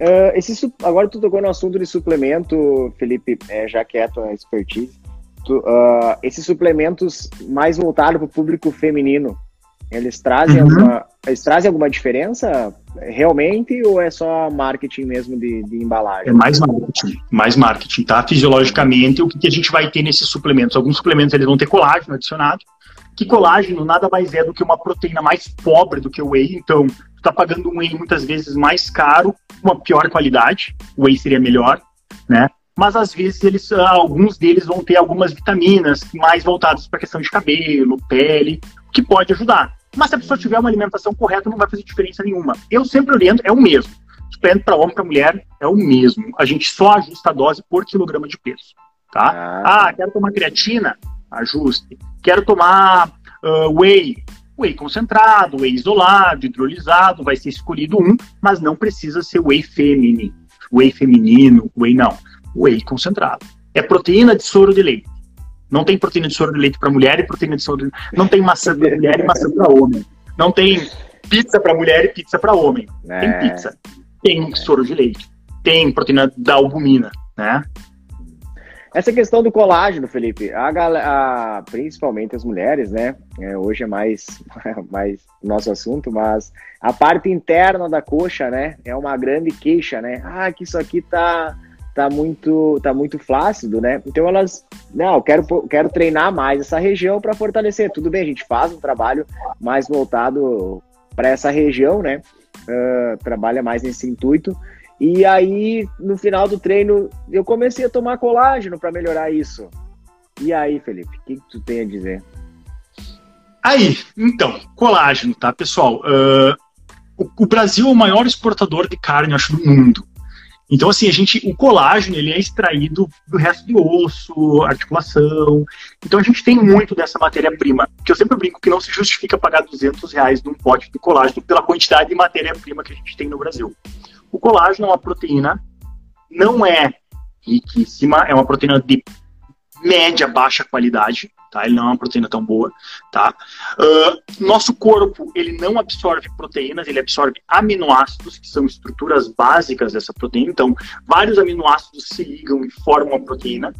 Uh, esse, agora tu tocou no assunto de suplemento, Felipe, é, já que é a tua expertise. Tu, uh, esses suplementos mais voltados para o público feminino, eles trazem, uhum. alguma, eles trazem alguma diferença realmente ou é só marketing mesmo de, de, embalagem? É mais marketing, mais marketing, tá? Fisiologicamente, o que, que a gente vai ter nesses suplementos? Alguns suplementos eles vão ter colágeno adicionado, que colágeno nada mais é do que uma proteína mais pobre do que o whey, então está pagando um whey muitas vezes mais caro, uma pior qualidade, o whey seria melhor, né? mas às vezes eles, ah, alguns deles vão ter algumas vitaminas mais voltadas para a questão de cabelo, pele, que pode ajudar. Mas se a pessoa tiver uma alimentação correta, não vai fazer diferença nenhuma. Eu sempre oriento, é o mesmo. Suplemento para homem para mulher é o mesmo. A gente só ajusta a dose por quilograma de peso. Tá? Ah, ah quero tomar creatina? Ajuste. Quero tomar uh, whey? Whey concentrado, whey isolado, hidrolisado, vai ser escolhido um, mas não precisa ser whey feminino, whey feminino, whey não. Whey concentrado. É proteína de soro de leite. Não tem proteína de soro de leite para mulher e proteína de soro de Não tem maçã para mulher e maçã para homem. Não tem pizza para mulher e pizza para homem. É. Tem pizza. Tem soro de leite. Tem proteína da albumina, né? Essa questão do colágeno, Felipe, a, a principalmente as mulheres, né? É, hoje é mais, [laughs] mais nosso assunto, mas a parte interna da coxa, né? É uma grande queixa, né? Ah, que isso aqui tá, tá muito, tá muito flácido, né? Então elas, não, quero, quero treinar mais essa região para fortalecer. Tudo bem, a gente faz um trabalho mais voltado para essa região, né? Uh, trabalha mais nesse intuito, e aí, no final do treino, eu comecei a tomar colágeno para melhorar isso. E aí, Felipe, o que, que, tu tem a dizer? Aí, então, colágeno, tá, pessoal? Uh, o, o, Brasil é o maior exportador de carne, acho, do mundo. Então, assim, a gente, o colágeno, ele é extraído do resto do osso, articulação. Então, a gente tem muito dessa matéria-prima, que eu sempre brinco que não se justifica pagar 200 reais num pote de colágeno pela quantidade de matéria-prima que a gente tem no Brasil. O colágeno é uma proteína, não é riquíssima, é uma proteína de média, baixa qualidade, tá? Ele não é uma proteína tão boa, tá? Uh, nosso corpo, ele não absorve proteínas, ele absorve aminoácidos, que são estruturas básicas dessa proteína. Então, vários aminoácidos se ligam e formam a proteína.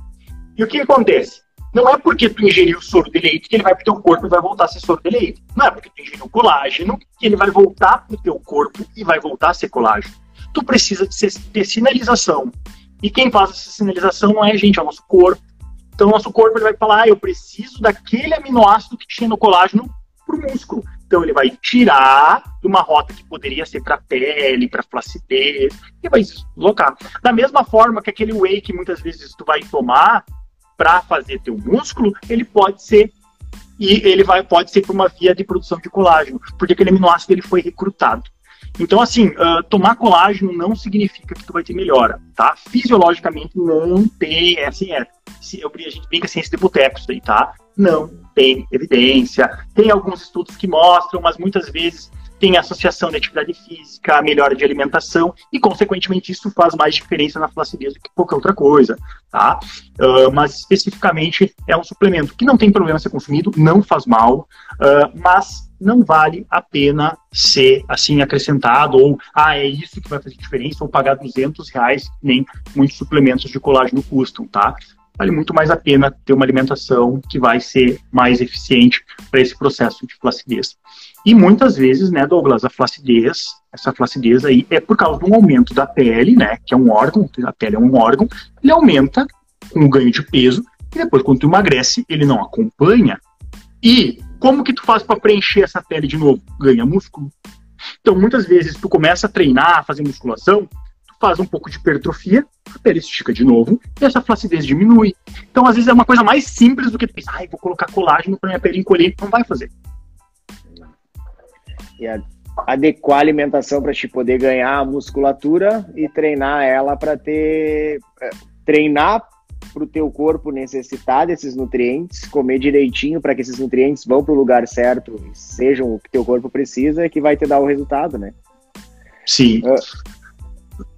E o que acontece? Não é porque tu ingeriu soro de leite que ele vai para o teu corpo e vai voltar a ser soro de leite. Não é porque tu ingeriu colágeno que ele vai voltar para o teu corpo e vai voltar a ser colágeno tu precisa de ter sinalização. E quem faz essa sinalização não é a gente, é o nosso corpo. Então, o nosso corpo ele vai falar, ah, eu preciso daquele aminoácido que tinha no colágeno para o músculo. Então, ele vai tirar de uma rota que poderia ser para pele, para flacidez, e vai deslocar. Da mesma forma que aquele whey que muitas vezes tu vai tomar para fazer teu músculo, ele pode ser e ele vai pode ser por uma via de produção de colágeno, porque aquele aminoácido ele foi recrutado. Então, assim, uh, tomar colágeno não significa que tu vai ter melhora, tá? Fisiologicamente não tem, é assim, é, se, a gente brinca ciência de boteco isso aí, tá? Não tem evidência. Tem alguns estudos que mostram, mas muitas vezes tem associação de atividade física, melhora de alimentação e, consequentemente, isso faz mais diferença na flacidez do que qualquer outra coisa, tá? Uh, mas, especificamente, é um suplemento que não tem problema ser consumido, não faz mal, uh, mas não vale a pena ser assim acrescentado ou ah é isso que vai fazer diferença ou pagar 200 reais nem muitos suplementos de colágeno custam, tá? Vale muito mais a pena ter uma alimentação que vai ser mais eficiente para esse processo de flacidez. E muitas vezes, né, Douglas, a flacidez, essa flacidez aí é por causa do aumento da pele, né, que é um órgão, a pele é um órgão, ele aumenta com o ganho de peso e depois quando tu emagrece, ele não acompanha. E como que tu faz para preencher essa pele de novo? Ganha músculo. Então, muitas vezes, tu começa a treinar, a fazer musculação, faz um pouco de hipertrofia, a pele estica de novo e essa flacidez diminui. Então, às vezes, é uma coisa mais simples do que pensar, ai, vou colocar colágeno para minha pele encolher. Não vai fazer. E adequar a alimentação para te poder ganhar a musculatura e treinar ela para ter. É, treinar para o teu corpo necessitar desses nutrientes, comer direitinho para que esses nutrientes vão para o lugar certo e sejam o que teu corpo precisa, que vai te dar o resultado, né? Sim. Uh,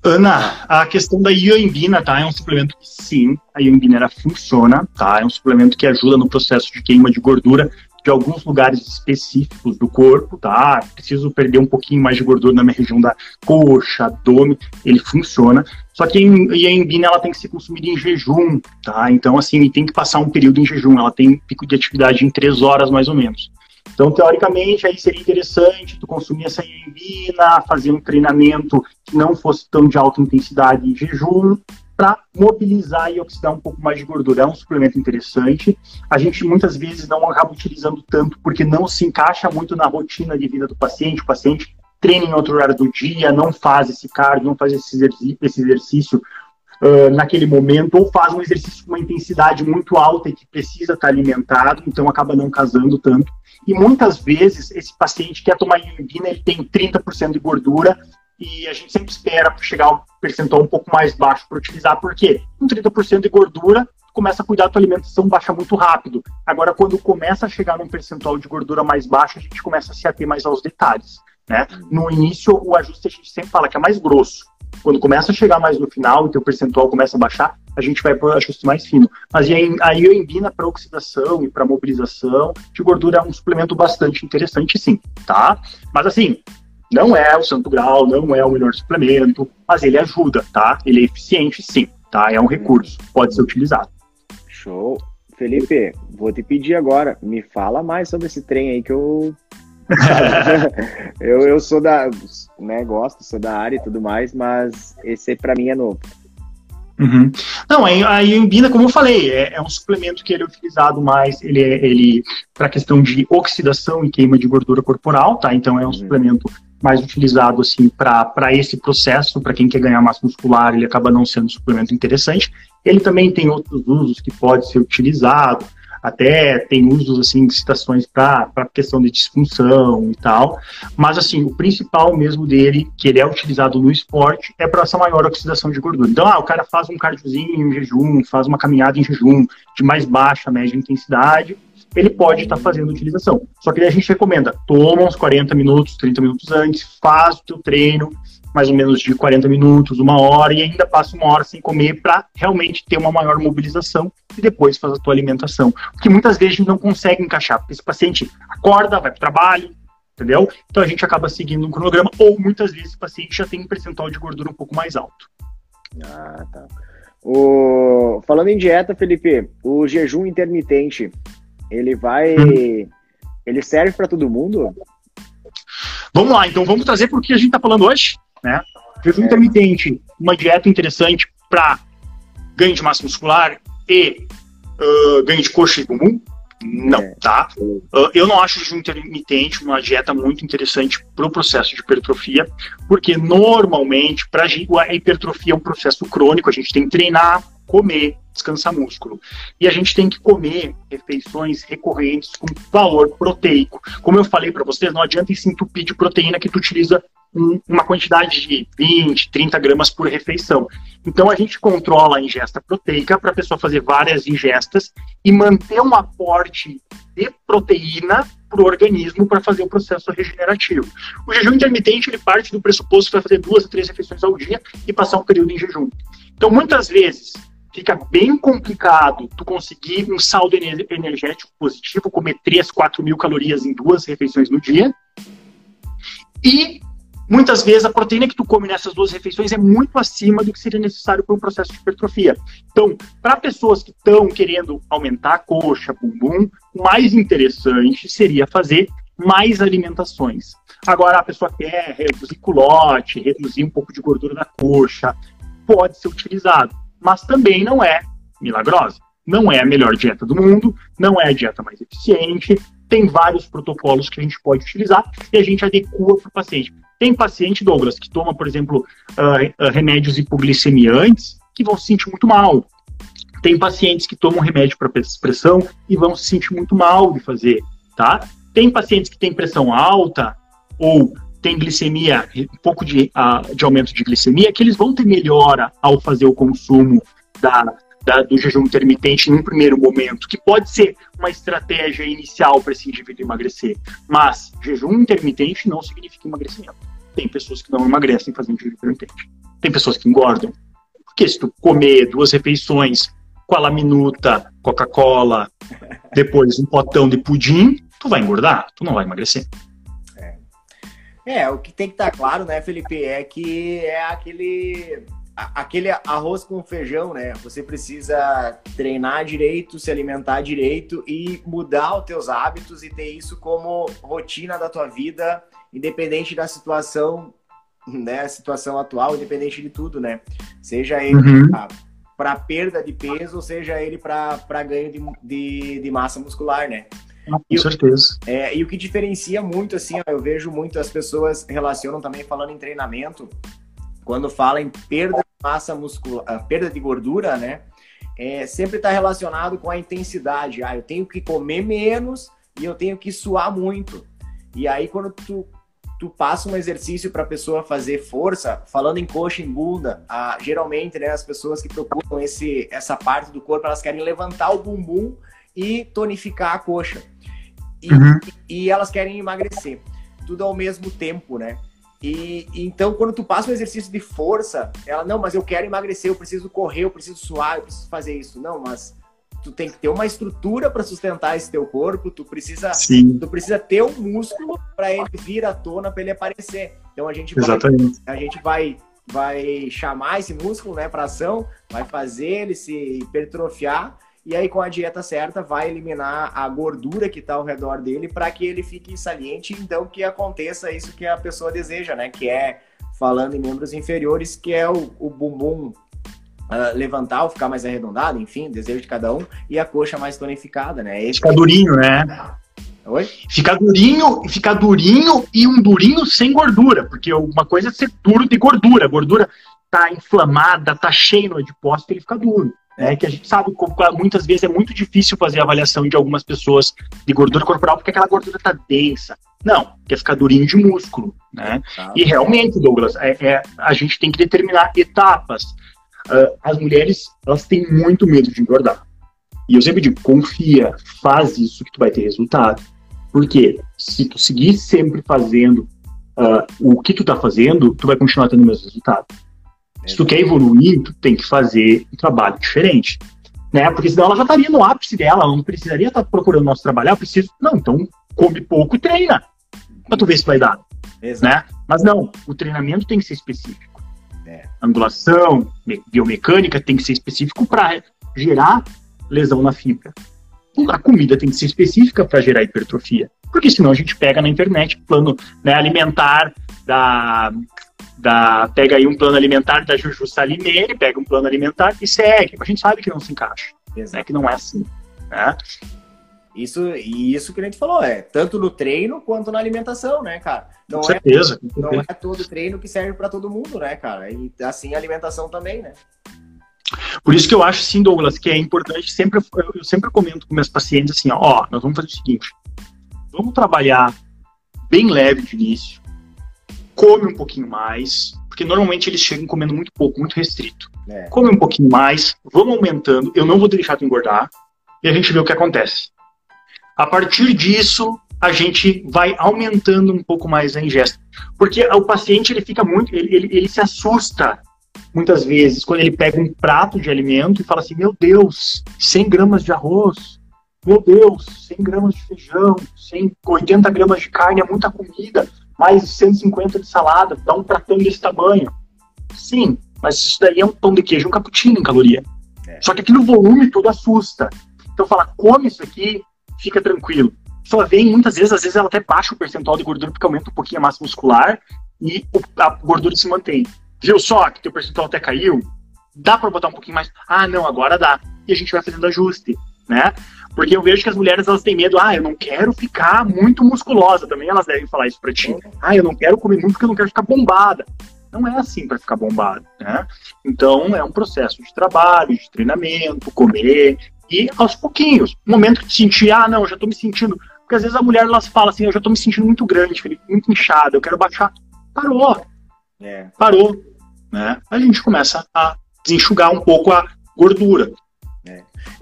Ana, a questão da ioimbina, tá? É um suplemento que sim, a ioimbina funciona, tá? É um suplemento que ajuda no processo de queima de gordura de alguns lugares específicos do corpo, tá? Preciso perder um pouquinho mais de gordura na minha região da coxa, abdômen, ele funciona. Só que a embina ela tem que ser consumida em jejum, tá? Então, assim, tem que passar um período em jejum. Ela tem pico de atividade em três horas, mais ou menos. Então, teoricamente, aí seria interessante tu consumir essa embina, fazer um treinamento que não fosse tão de alta intensidade em jejum, para mobilizar e oxidar um pouco mais de gordura. É um suplemento interessante. A gente muitas vezes não acaba utilizando tanto porque não se encaixa muito na rotina de vida do paciente. O paciente treina em outro horário do dia, não faz esse cardio, não faz esse exercício, esse exercício uh, naquele momento, ou faz um exercício com uma intensidade muito alta e que precisa estar alimentado, então acaba não casando tanto. E muitas vezes esse paciente quer tomar imbina, ele tem 30% de gordura e a gente sempre espera chegar um percentual um pouco mais baixo para utilizar, porque com 30% de gordura, começa a cuidar da tua alimentação, baixa muito rápido. Agora, quando começa a chegar num percentual de gordura mais baixo, a gente começa a se ater mais aos detalhes. Né? No início, o ajuste a gente sempre fala que é mais grosso. Quando começa a chegar mais no final e teu percentual começa a baixar, a gente vai para ajuste mais fino. Mas aí, eu embina para oxidação e para mobilização de gordura é um suplemento bastante interessante, sim, tá? Mas assim, não é o santo grau, não é o melhor suplemento, mas ele ajuda, tá? Ele é eficiente, sim, tá? É um recurso, pode ser utilizado. Show. Felipe, vou te pedir agora, me fala mais sobre esse trem aí que eu [laughs] eu, eu sou da, né, gosto, sou da área e tudo mais, mas esse para mim é novo. Uhum. Não, a iambina, como eu falei, é, é, um suplemento que ele é utilizado mais, ele é ele para questão de oxidação e queima de gordura corporal, tá? Então é um uhum. suplemento mais utilizado assim para esse processo, para quem quer ganhar massa muscular, ele acaba não sendo um suplemento interessante. Ele também tem outros usos que pode ser utilizado, até tem usos assim de citações para questão de disfunção e tal, mas assim, o principal mesmo dele, que ele é utilizado no esporte, é para essa maior oxidação de gordura. Então, ah, o cara faz um cardiozinho em jejum, faz uma caminhada em jejum de mais baixa, média intensidade, ele pode estar tá fazendo utilização. Só que a gente recomenda, toma uns 40 minutos, 30 minutos antes, faz o teu treino, mais ou menos de 40 minutos, uma hora, e ainda passa uma hora sem comer para realmente ter uma maior mobilização e depois faz a tua alimentação. Porque muitas vezes a gente não consegue encaixar, porque esse paciente acorda, vai para o trabalho, entendeu? Então a gente acaba seguindo um cronograma, ou muitas vezes o paciente já tem um percentual de gordura um pouco mais alto. Ah, tá. O... Falando em dieta, Felipe, o jejum intermitente, ele vai. Hum. Ele serve para todo mundo? Vamos lá, então vamos trazer porque a gente está falando hoje né? Jejum intermitente, uma dieta interessante para ganho de massa muscular e uh, ganho de coxa e bumbum? Não, é. tá? Uh, eu não acho jejum intermitente uma dieta muito interessante para o processo de hipertrofia, porque normalmente, para a hipertrofia é um processo crônico, a gente tem que treinar, comer, descansar músculo. E a gente tem que comer refeições recorrentes com valor proteico. Como eu falei para vocês, não adianta se entupir de proteína que tu utiliza uma quantidade de 20, 30 gramas por refeição. Então a gente controla a ingesta proteica para a pessoa fazer várias ingestas e manter um aporte de proteína para o organismo para fazer o processo regenerativo. O jejum intermitente ele parte do pressuposto que vai fazer duas a três refeições ao dia e passar um período em jejum. Então muitas vezes fica bem complicado tu conseguir um saldo energético positivo, comer 3, 4 mil calorias em duas refeições no dia. E muitas vezes a proteína que tu come nessas duas refeições é muito acima do que seria necessário para um processo de hipertrofia. Então, para pessoas que estão querendo aumentar a coxa, bumbum, o mais interessante seria fazer mais alimentações. Agora, a pessoa quer reduzir culote, reduzir um pouco de gordura da coxa, pode ser utilizado, mas também não é milagrosa. Não é a melhor dieta do mundo, não é a dieta mais eficiente, tem vários protocolos que a gente pode utilizar e a gente adequa para o paciente. Tem paciente, Douglas, que toma, por exemplo, uh, remédios hipoglicemiantes que vão se sentir muito mal. Tem pacientes que tomam remédio para pressão e vão se sentir muito mal de fazer, tá? Tem pacientes que têm pressão alta ou tem glicemia, um pouco de, uh, de aumento de glicemia, que eles vão ter melhora ao fazer o consumo da, da, do jejum intermitente em um primeiro momento, que pode ser uma estratégia inicial para esse indivíduo emagrecer. Mas jejum intermitente não significa emagrecimento. Tem pessoas que não emagrecem fazendo jejum intermitente. Tem pessoas que engordam. Porque se tu comer duas refeições com a laminuta, Coca-Cola, [laughs] depois um potão de pudim, tu vai engordar, tu não vai emagrecer. É, é o que tem que estar tá claro, né, Felipe, é que é aquele aquele arroz com feijão, né? Você precisa treinar direito, se alimentar direito e mudar os teus hábitos e ter isso como rotina da tua vida, independente da situação, né? Situação atual, independente de tudo, né? Seja ele uhum. para perda de peso, seja ele para ganho de, de, de, massa muscular, né? Ah, com e certeza. O, é, e o que diferencia muito, assim, ó, eu vejo muito as pessoas relacionam também falando em treinamento, quando fala em perda massa muscular, perda de gordura, né? É, sempre está relacionado com a intensidade. Ah, eu tenho que comer menos e eu tenho que suar muito. E aí, quando tu, tu passa um exercício para a pessoa fazer força, falando em coxa em bunda, ah, geralmente, né, as pessoas que procuram esse, essa parte do corpo, elas querem levantar o bumbum e tonificar a coxa. E, uhum. e, e elas querem emagrecer. Tudo ao mesmo tempo, né? E então, quando tu passa um exercício de força, ela, não, mas eu quero emagrecer, eu preciso correr, eu preciso suar, eu preciso fazer isso. Não, mas tu tem que ter uma estrutura para sustentar esse teu corpo, tu precisa, Sim. tu precisa ter um músculo para ele vir à tona, para ele aparecer. Então a gente Exatamente. vai, a gente vai vai chamar esse músculo, né, para ação, vai fazer ele se hipertrofiar e aí, com a dieta certa, vai eliminar a gordura que está ao redor dele para que ele fique saliente, então que aconteça isso que a pessoa deseja, né? Que é, falando em membros inferiores, que é o, o bumbum uh, levantar ou ficar mais arredondado, enfim, desejo de cada um, e a coxa mais tonificada, né? Esse ficar durinho, né? Oi? Ficar durinho, ficar durinho e um durinho sem gordura, porque uma coisa é ser duro de gordura, a gordura tá inflamada, tá cheio no adipócito, ele fica duro né, que a gente sabe que muitas vezes é muito difícil fazer a avaliação de algumas pessoas de gordura corporal porque aquela gordura está densa. Não, quer ficar durinho de músculo, né? E realmente, Douglas, é, é, a gente tem que determinar etapas. Uh, as mulheres, elas têm muito medo de engordar. E eu sempre digo, confia, faz isso que tu vai ter resultado. Porque se tu seguir sempre fazendo uh, o que tu tá fazendo, tu vai continuar tendo o mesmo resultado. Se tu quer evoluir, tu tem que fazer um trabalho diferente. Né? Porque senão ela já estaria no ápice dela, ela não precisaria estar procurando nosso trabalho. Ela precisa. Não, então come pouco e treina. Pra tu ver se vai dar. Né? Mas não, o treinamento tem que ser específico. É. Angulação, biomecânica tem que ser específico para gerar lesão na fibra. A comida tem que ser específica para gerar hipertrofia. Porque senão a gente pega na internet plano né, alimentar da da, pega aí um plano alimentar da Juju Salimene, pega um plano alimentar e segue. A gente sabe que não se encaixa, né? que não é assim. Né? Isso, e isso que a gente falou, é tanto no treino quanto na alimentação, né, cara? Não com certeza. É, não é todo treino que serve para todo mundo, né, cara? E assim a alimentação também, né? Por isso que eu acho, sim, Douglas, que é importante, sempre, eu sempre comento com meus pacientes assim, ó, nós vamos fazer o seguinte, vamos trabalhar bem leve de início, come um pouquinho mais, porque normalmente eles chegam comendo muito pouco, muito restrito. É. Come um pouquinho mais, vamos aumentando, eu não vou deixar tu engordar, e a gente vê o que acontece. A partir disso, a gente vai aumentando um pouco mais a ingesta. Porque o paciente, ele fica muito, ele, ele, ele se assusta muitas vezes quando ele pega um prato de alimento e fala assim, meu Deus, 100 gramas de arroz, meu Deus, 100 gramas de feijão, 100, 80 gramas de carne é muita comida mais 150 de salada, dá um pratão desse tamanho. Sim, mas isso daí é um pão de queijo, um cappuccino em caloria. É. Só que aqui no volume todo assusta. Então fala, come isso aqui, fica tranquilo. Só vem muitas vezes, às vezes ela até baixa o percentual de gordura porque aumenta um pouquinho a massa muscular e a gordura se mantém. Viu só que teu percentual até caiu? Dá para botar um pouquinho mais? Ah, não, agora dá. E a gente vai fazendo ajuste, né? Porque eu vejo que as mulheres elas têm medo, ah, eu não quero ficar muito musculosa. Também elas devem falar isso pra ti. Ah, eu não quero comer muito porque eu não quero ficar bombada. Não é assim para ficar bombado, né? Então é um processo de trabalho, de treinamento, comer e aos pouquinhos. No momento que te sentir, ah, não, já tô me sentindo. Porque às vezes a mulher elas fala assim, eu já tô me sentindo muito grande, muito inchada, eu quero baixar. Parou. É. Parou. Né? A gente começa a desenxugar um pouco a gordura.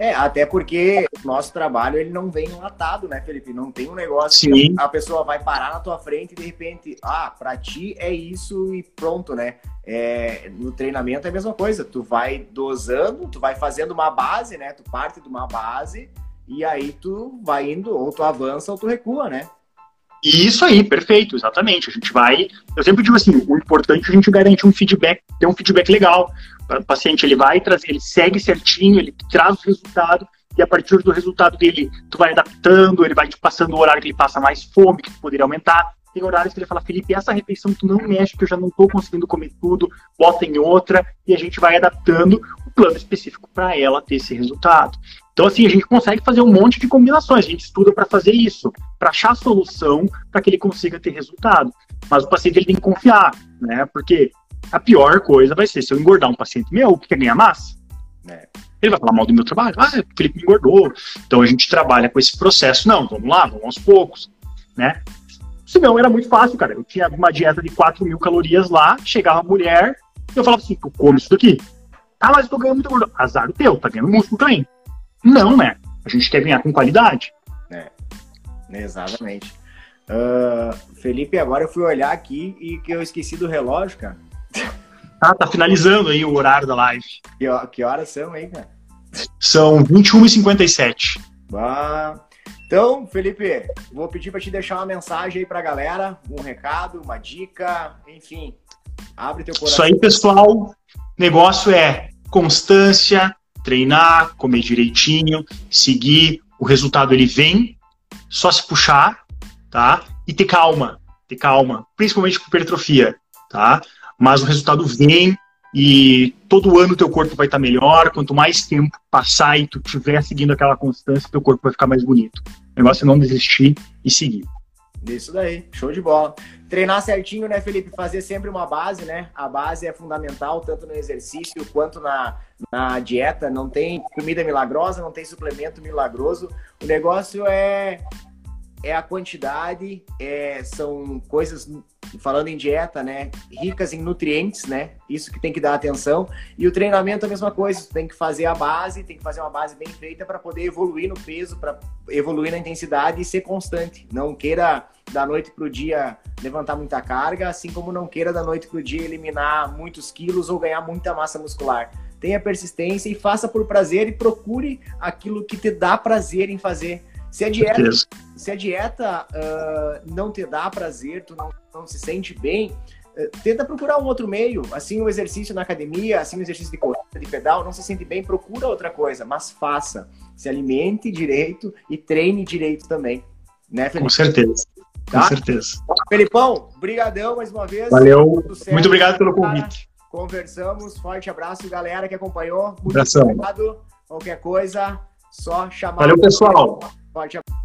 É, até porque o nosso trabalho ele não vem enlatado, né, Felipe? Não tem um negócio Sim. que a pessoa vai parar na tua frente e de repente, ah, pra ti é isso e pronto, né? É, no treinamento é a mesma coisa, tu vai dosando, tu vai fazendo uma base, né? Tu parte de uma base e aí tu vai indo, ou tu avança ou tu recua, né? Isso aí, perfeito, exatamente. A gente vai. Eu sempre digo assim: o importante é a gente garantir um feedback, ter um feedback legal o paciente ele vai trazer, ele segue certinho, ele traz o resultado e a partir do resultado dele, tu vai adaptando, ele vai te passando o horário que ele passa mais fome, que tu poderia aumentar. Tem horários que ele fala, Felipe, essa refeição tu não mexe, que eu já não estou conseguindo comer tudo, bota em outra, e a gente vai adaptando o plano específico para ela ter esse resultado. Então, assim, a gente consegue fazer um monte de combinações, a gente estuda para fazer isso, para achar a solução para que ele consiga ter resultado. Mas o paciente ele tem que confiar, né? Porque a pior coisa vai ser se eu engordar um paciente meu que quer ganhar massa. É. Ele vai falar mal do meu trabalho. Ah, o Felipe me engordou. Então a gente trabalha com esse processo. Não, vamos lá, vamos aos poucos. Né? Se não, era muito fácil, cara. Eu tinha uma dieta de 4 mil calorias lá, chegava a mulher, e eu falava assim, tu come isso daqui. Ah, mas eu tô ganhando muito gordura. Azar o teu, tá ganhando músculo também. Não, né? A gente quer ganhar com qualidade. É, exatamente. Uh, Felipe, agora eu fui olhar aqui e que eu esqueci do relógio, cara. Ah, tá finalizando aí o horário da live. Que, que horas são aí, cara? São 21h57. Ah, então, Felipe, vou pedir para te deixar uma mensagem aí para a galera, um recado, uma dica, enfim. Abre teu coração. Isso aí, pessoal. Negócio é constância, treinar, comer direitinho, seguir. O resultado ele vem, só se puxar, tá? E ter calma, ter calma, principalmente com hipertrofia, tá? mas o resultado vem e todo ano teu corpo vai estar melhor. Quanto mais tempo passar e tu estiver seguindo aquela constância, teu corpo vai ficar mais bonito. O negócio é não desistir e seguir. Isso daí, show de bola. Treinar certinho, né, Felipe? Fazer sempre uma base, né? A base é fundamental, tanto no exercício quanto na, na dieta. Não tem comida milagrosa, não tem suplemento milagroso. O negócio é é a quantidade, é, são coisas, falando em dieta, né, ricas em nutrientes, né, isso que tem que dar atenção. E o treinamento é a mesma coisa, tem que fazer a base, tem que fazer uma base bem feita para poder evoluir no peso, para evoluir na intensidade e ser constante. Não queira da noite para o dia levantar muita carga, assim como não queira da noite para o dia eliminar muitos quilos ou ganhar muita massa muscular. Tenha persistência e faça por prazer e procure aquilo que te dá prazer em fazer se a dieta, se a dieta uh, não te dá prazer, tu não, não se sente bem, uh, tenta procurar um outro meio. Assim, o exercício na academia, assim, o exercício de corrida, de pedal, não se sente bem, procura outra coisa, mas faça. Se alimente direito e treine direito também. Né, Felipe? Com certeza. Tá? Com certeza. Felipão, brigadão mais uma vez. Valeu. Muito obrigado pelo convite. Conversamos. Forte abraço, galera que acompanhou. Muito Abração. obrigado. Qualquer coisa, só chamar. Valeu, pessoal. Forte abraço.